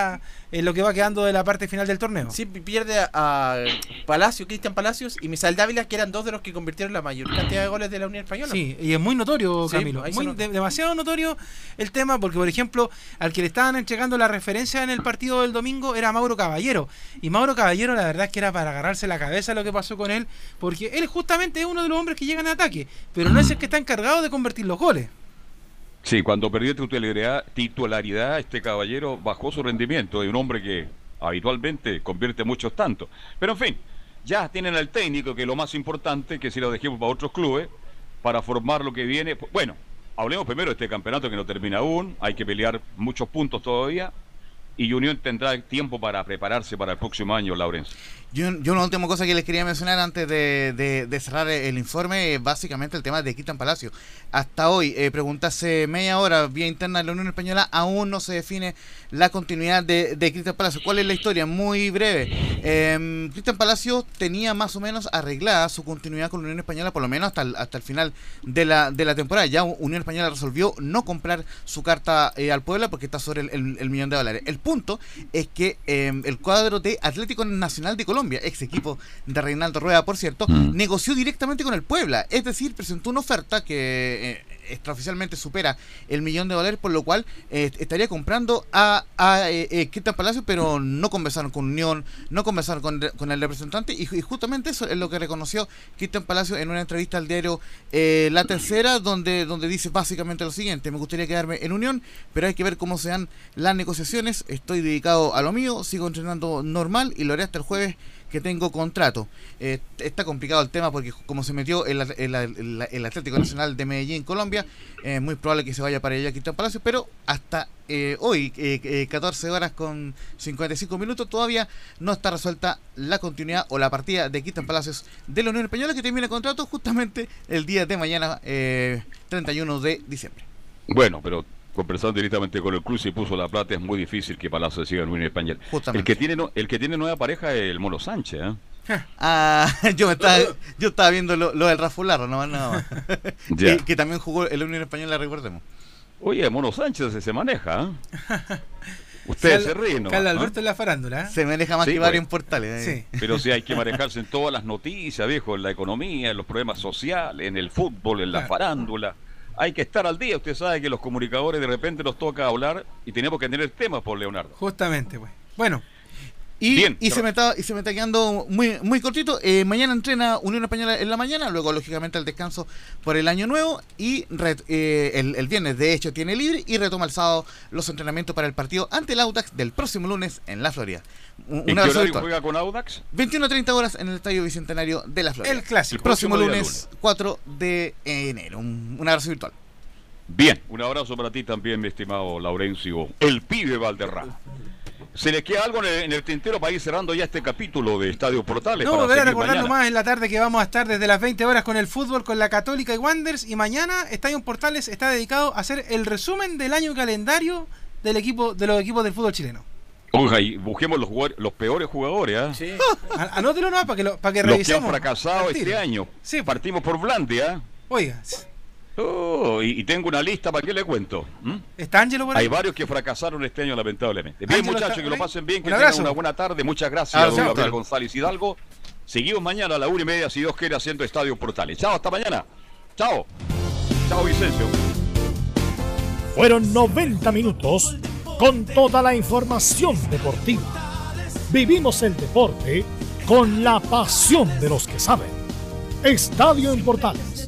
en lo que va quedando de la parte final del torneo. Sí, pierde a, a Palacio, Cristian Palacios y Misael Dávila, que eran dos de los que convirtieron la mayor cantidad de goles de la Unión Española. Sí, y es muy notorio, Sí, Camilo. muy, de- demasiado notorio el tema, porque, por ejemplo, al que le estaban entregando la referencia en el partido del domingo era Mauro Caballero. Y Mauro Caballero, la verdad es que era para agarrarse la cabeza lo que pasó con él, porque él justamente es uno de los hombres que llegan a ataque, pero no es el que está encargado de convertir los goles. Sí, cuando perdió titularidad, titularidad, este caballero bajó su rendimiento. Es un hombre que habitualmente convierte muchos tantos. Pero en fin, ya tienen al técnico, que lo más importante, que si lo dejemos para otros clubes, para formar lo que viene. Bueno, hablemos primero de este campeonato que no termina aún. Hay que pelear muchos puntos todavía. Y Unión tendrá tiempo para prepararse para el próximo año, Laurencio. Yo, yo una última cosa que les quería mencionar antes de, de- cerrar el informe es básicamente el tema de Cristian Palacio. Hasta hoy, eh, preguntase media hora vía interna de la Unión Española, aún no se define la continuidad de, de Cristian Palacio. ¿Cuál es la historia? Muy breve. Eh, Cristian Palacio tenía más o menos arreglada su continuidad con la Unión Española, por lo menos hasta el, hasta el final de la, de la temporada. Ya Unión Española resolvió no comprar su carta eh, al Puebla porque está sobre el, el- millón de dólares. El punto es que eh, el cuadro de Atlético Nacional de Colombia, ex equipo de Reinaldo Rueda, por cierto, Mm. negoció directamente con el Puebla. Es decir, presentó una oferta que eh, extraoficialmente supera el millón de dólares, por lo cual eh, estaría comprando a, a eh, eh, Palacio, pero no conversaron con Unión, no conversaron con, con el representante, y, y justamente eso es lo que reconoció Cristian Palacio en una entrevista al diario eh, La Tercera, donde, donde dice básicamente lo siguiente, me gustaría quedarme en Unión, pero hay que ver cómo se dan las negociaciones, estoy dedicado a lo mío, sigo entrenando normal y lo haré hasta el jueves que tengo contrato. Eh, está complicado el tema porque como se metió el, el- el- el Atlético Nacional de Medellín, Colombia, es eh, muy probable que se vaya para allá Cristian Palacio, pero hasta eh, hoy, eh, eh, 14 horas con 55 minutos, todavía no está resuelta la continuidad o la partida de Cristian Palacios de la Unión Española que termina contrato justamente el día de mañana, eh, 31 de diciembre. Bueno, pero conversando directamente con el club si puso la plata es muy difícil que Palacio siga en Unión Española. Justamente. El que tiene no- el que tiene nueva pareja es el Mono Sánchez, ¿eh? Ah, yo me estaba, yo estaba viendo lo, lo del Rafularro, no más nada más. Ya. que, que también jugó en la Unión Española, recordemos. Oye, Mono Sánchez se, se maneja, ¿eh? Ustedes se ríen, ¿no? Carlos ¿Ah? Alberto en la farándula. ¿eh? Se maneja más Sí, que pues. varios portales. eh. Pero sí hay que manejarse en todas las noticias, viejo, en la economía, en los problemas sociales, en el fútbol, en la Claro. farándula. Hay que estar al día. Usted sabe que los comunicadores de repente nos toca hablar y tenemos que tener temas por Leonardo. Justamente, pues. Bueno. Y, Bien, y se me está y se me está quedando muy muy cortito. Eh, mañana entrena Unión Española en la mañana, luego lógicamente el descanso por el año nuevo y ret- eh, el, el viernes de hecho tiene libre y retoma el sábado los entrenamientos para el partido ante el Audax del próximo lunes en La Florida. Un, ¿En qué abrazo horario virtual. juega con Audax? 21.30 horas en el Estadio Bicentenario de La Florida. El clásico. El próximo, lunes, 4 de enero. Un, un abrazo virtual. Bien, un abrazo para ti también, mi estimado Laurencio, el pibe Valderrama. ¿Se le queda algo en el, en el tintero para ir cerrando ya este capítulo de Estadio Portales? No, volver a recordar nomás en la tarde que vamos a estar desde las 20 horas con el fútbol, con la Católica y Wanderers. Y mañana Estadio Portales está dedicado a hacer el resumen del año calendario del equipo, de los equipos del fútbol chileno. Oiga, y busquemos los, jugadores- los peores jugadores, ¿ah? Sí. A- Anótelo no, para que, lo- para que Los que han revisemos. fracasado este año. Sí. Partimos por Blandia. Oiga, Oh, y, y tengo una lista para qué le cuento. ¿Mm? ¿está Ángelo por ahí? Hay varios que fracasaron este año, lamentablemente. Bien, muchachos, que lo pasen bien, que Un tengan abrazo. una buena tarde. Muchas gracias, Abrazo. don Gabriel. González Hidalgo. Seguimos mañana a la una y media, si Dios quiere, haciendo Estadio Portales. Chao, hasta mañana. Chao. Chao, Vicencio. Fueron 90 minutos con toda la información deportiva. Vivimos el deporte con la pasión de los que saben. Estadio en Portales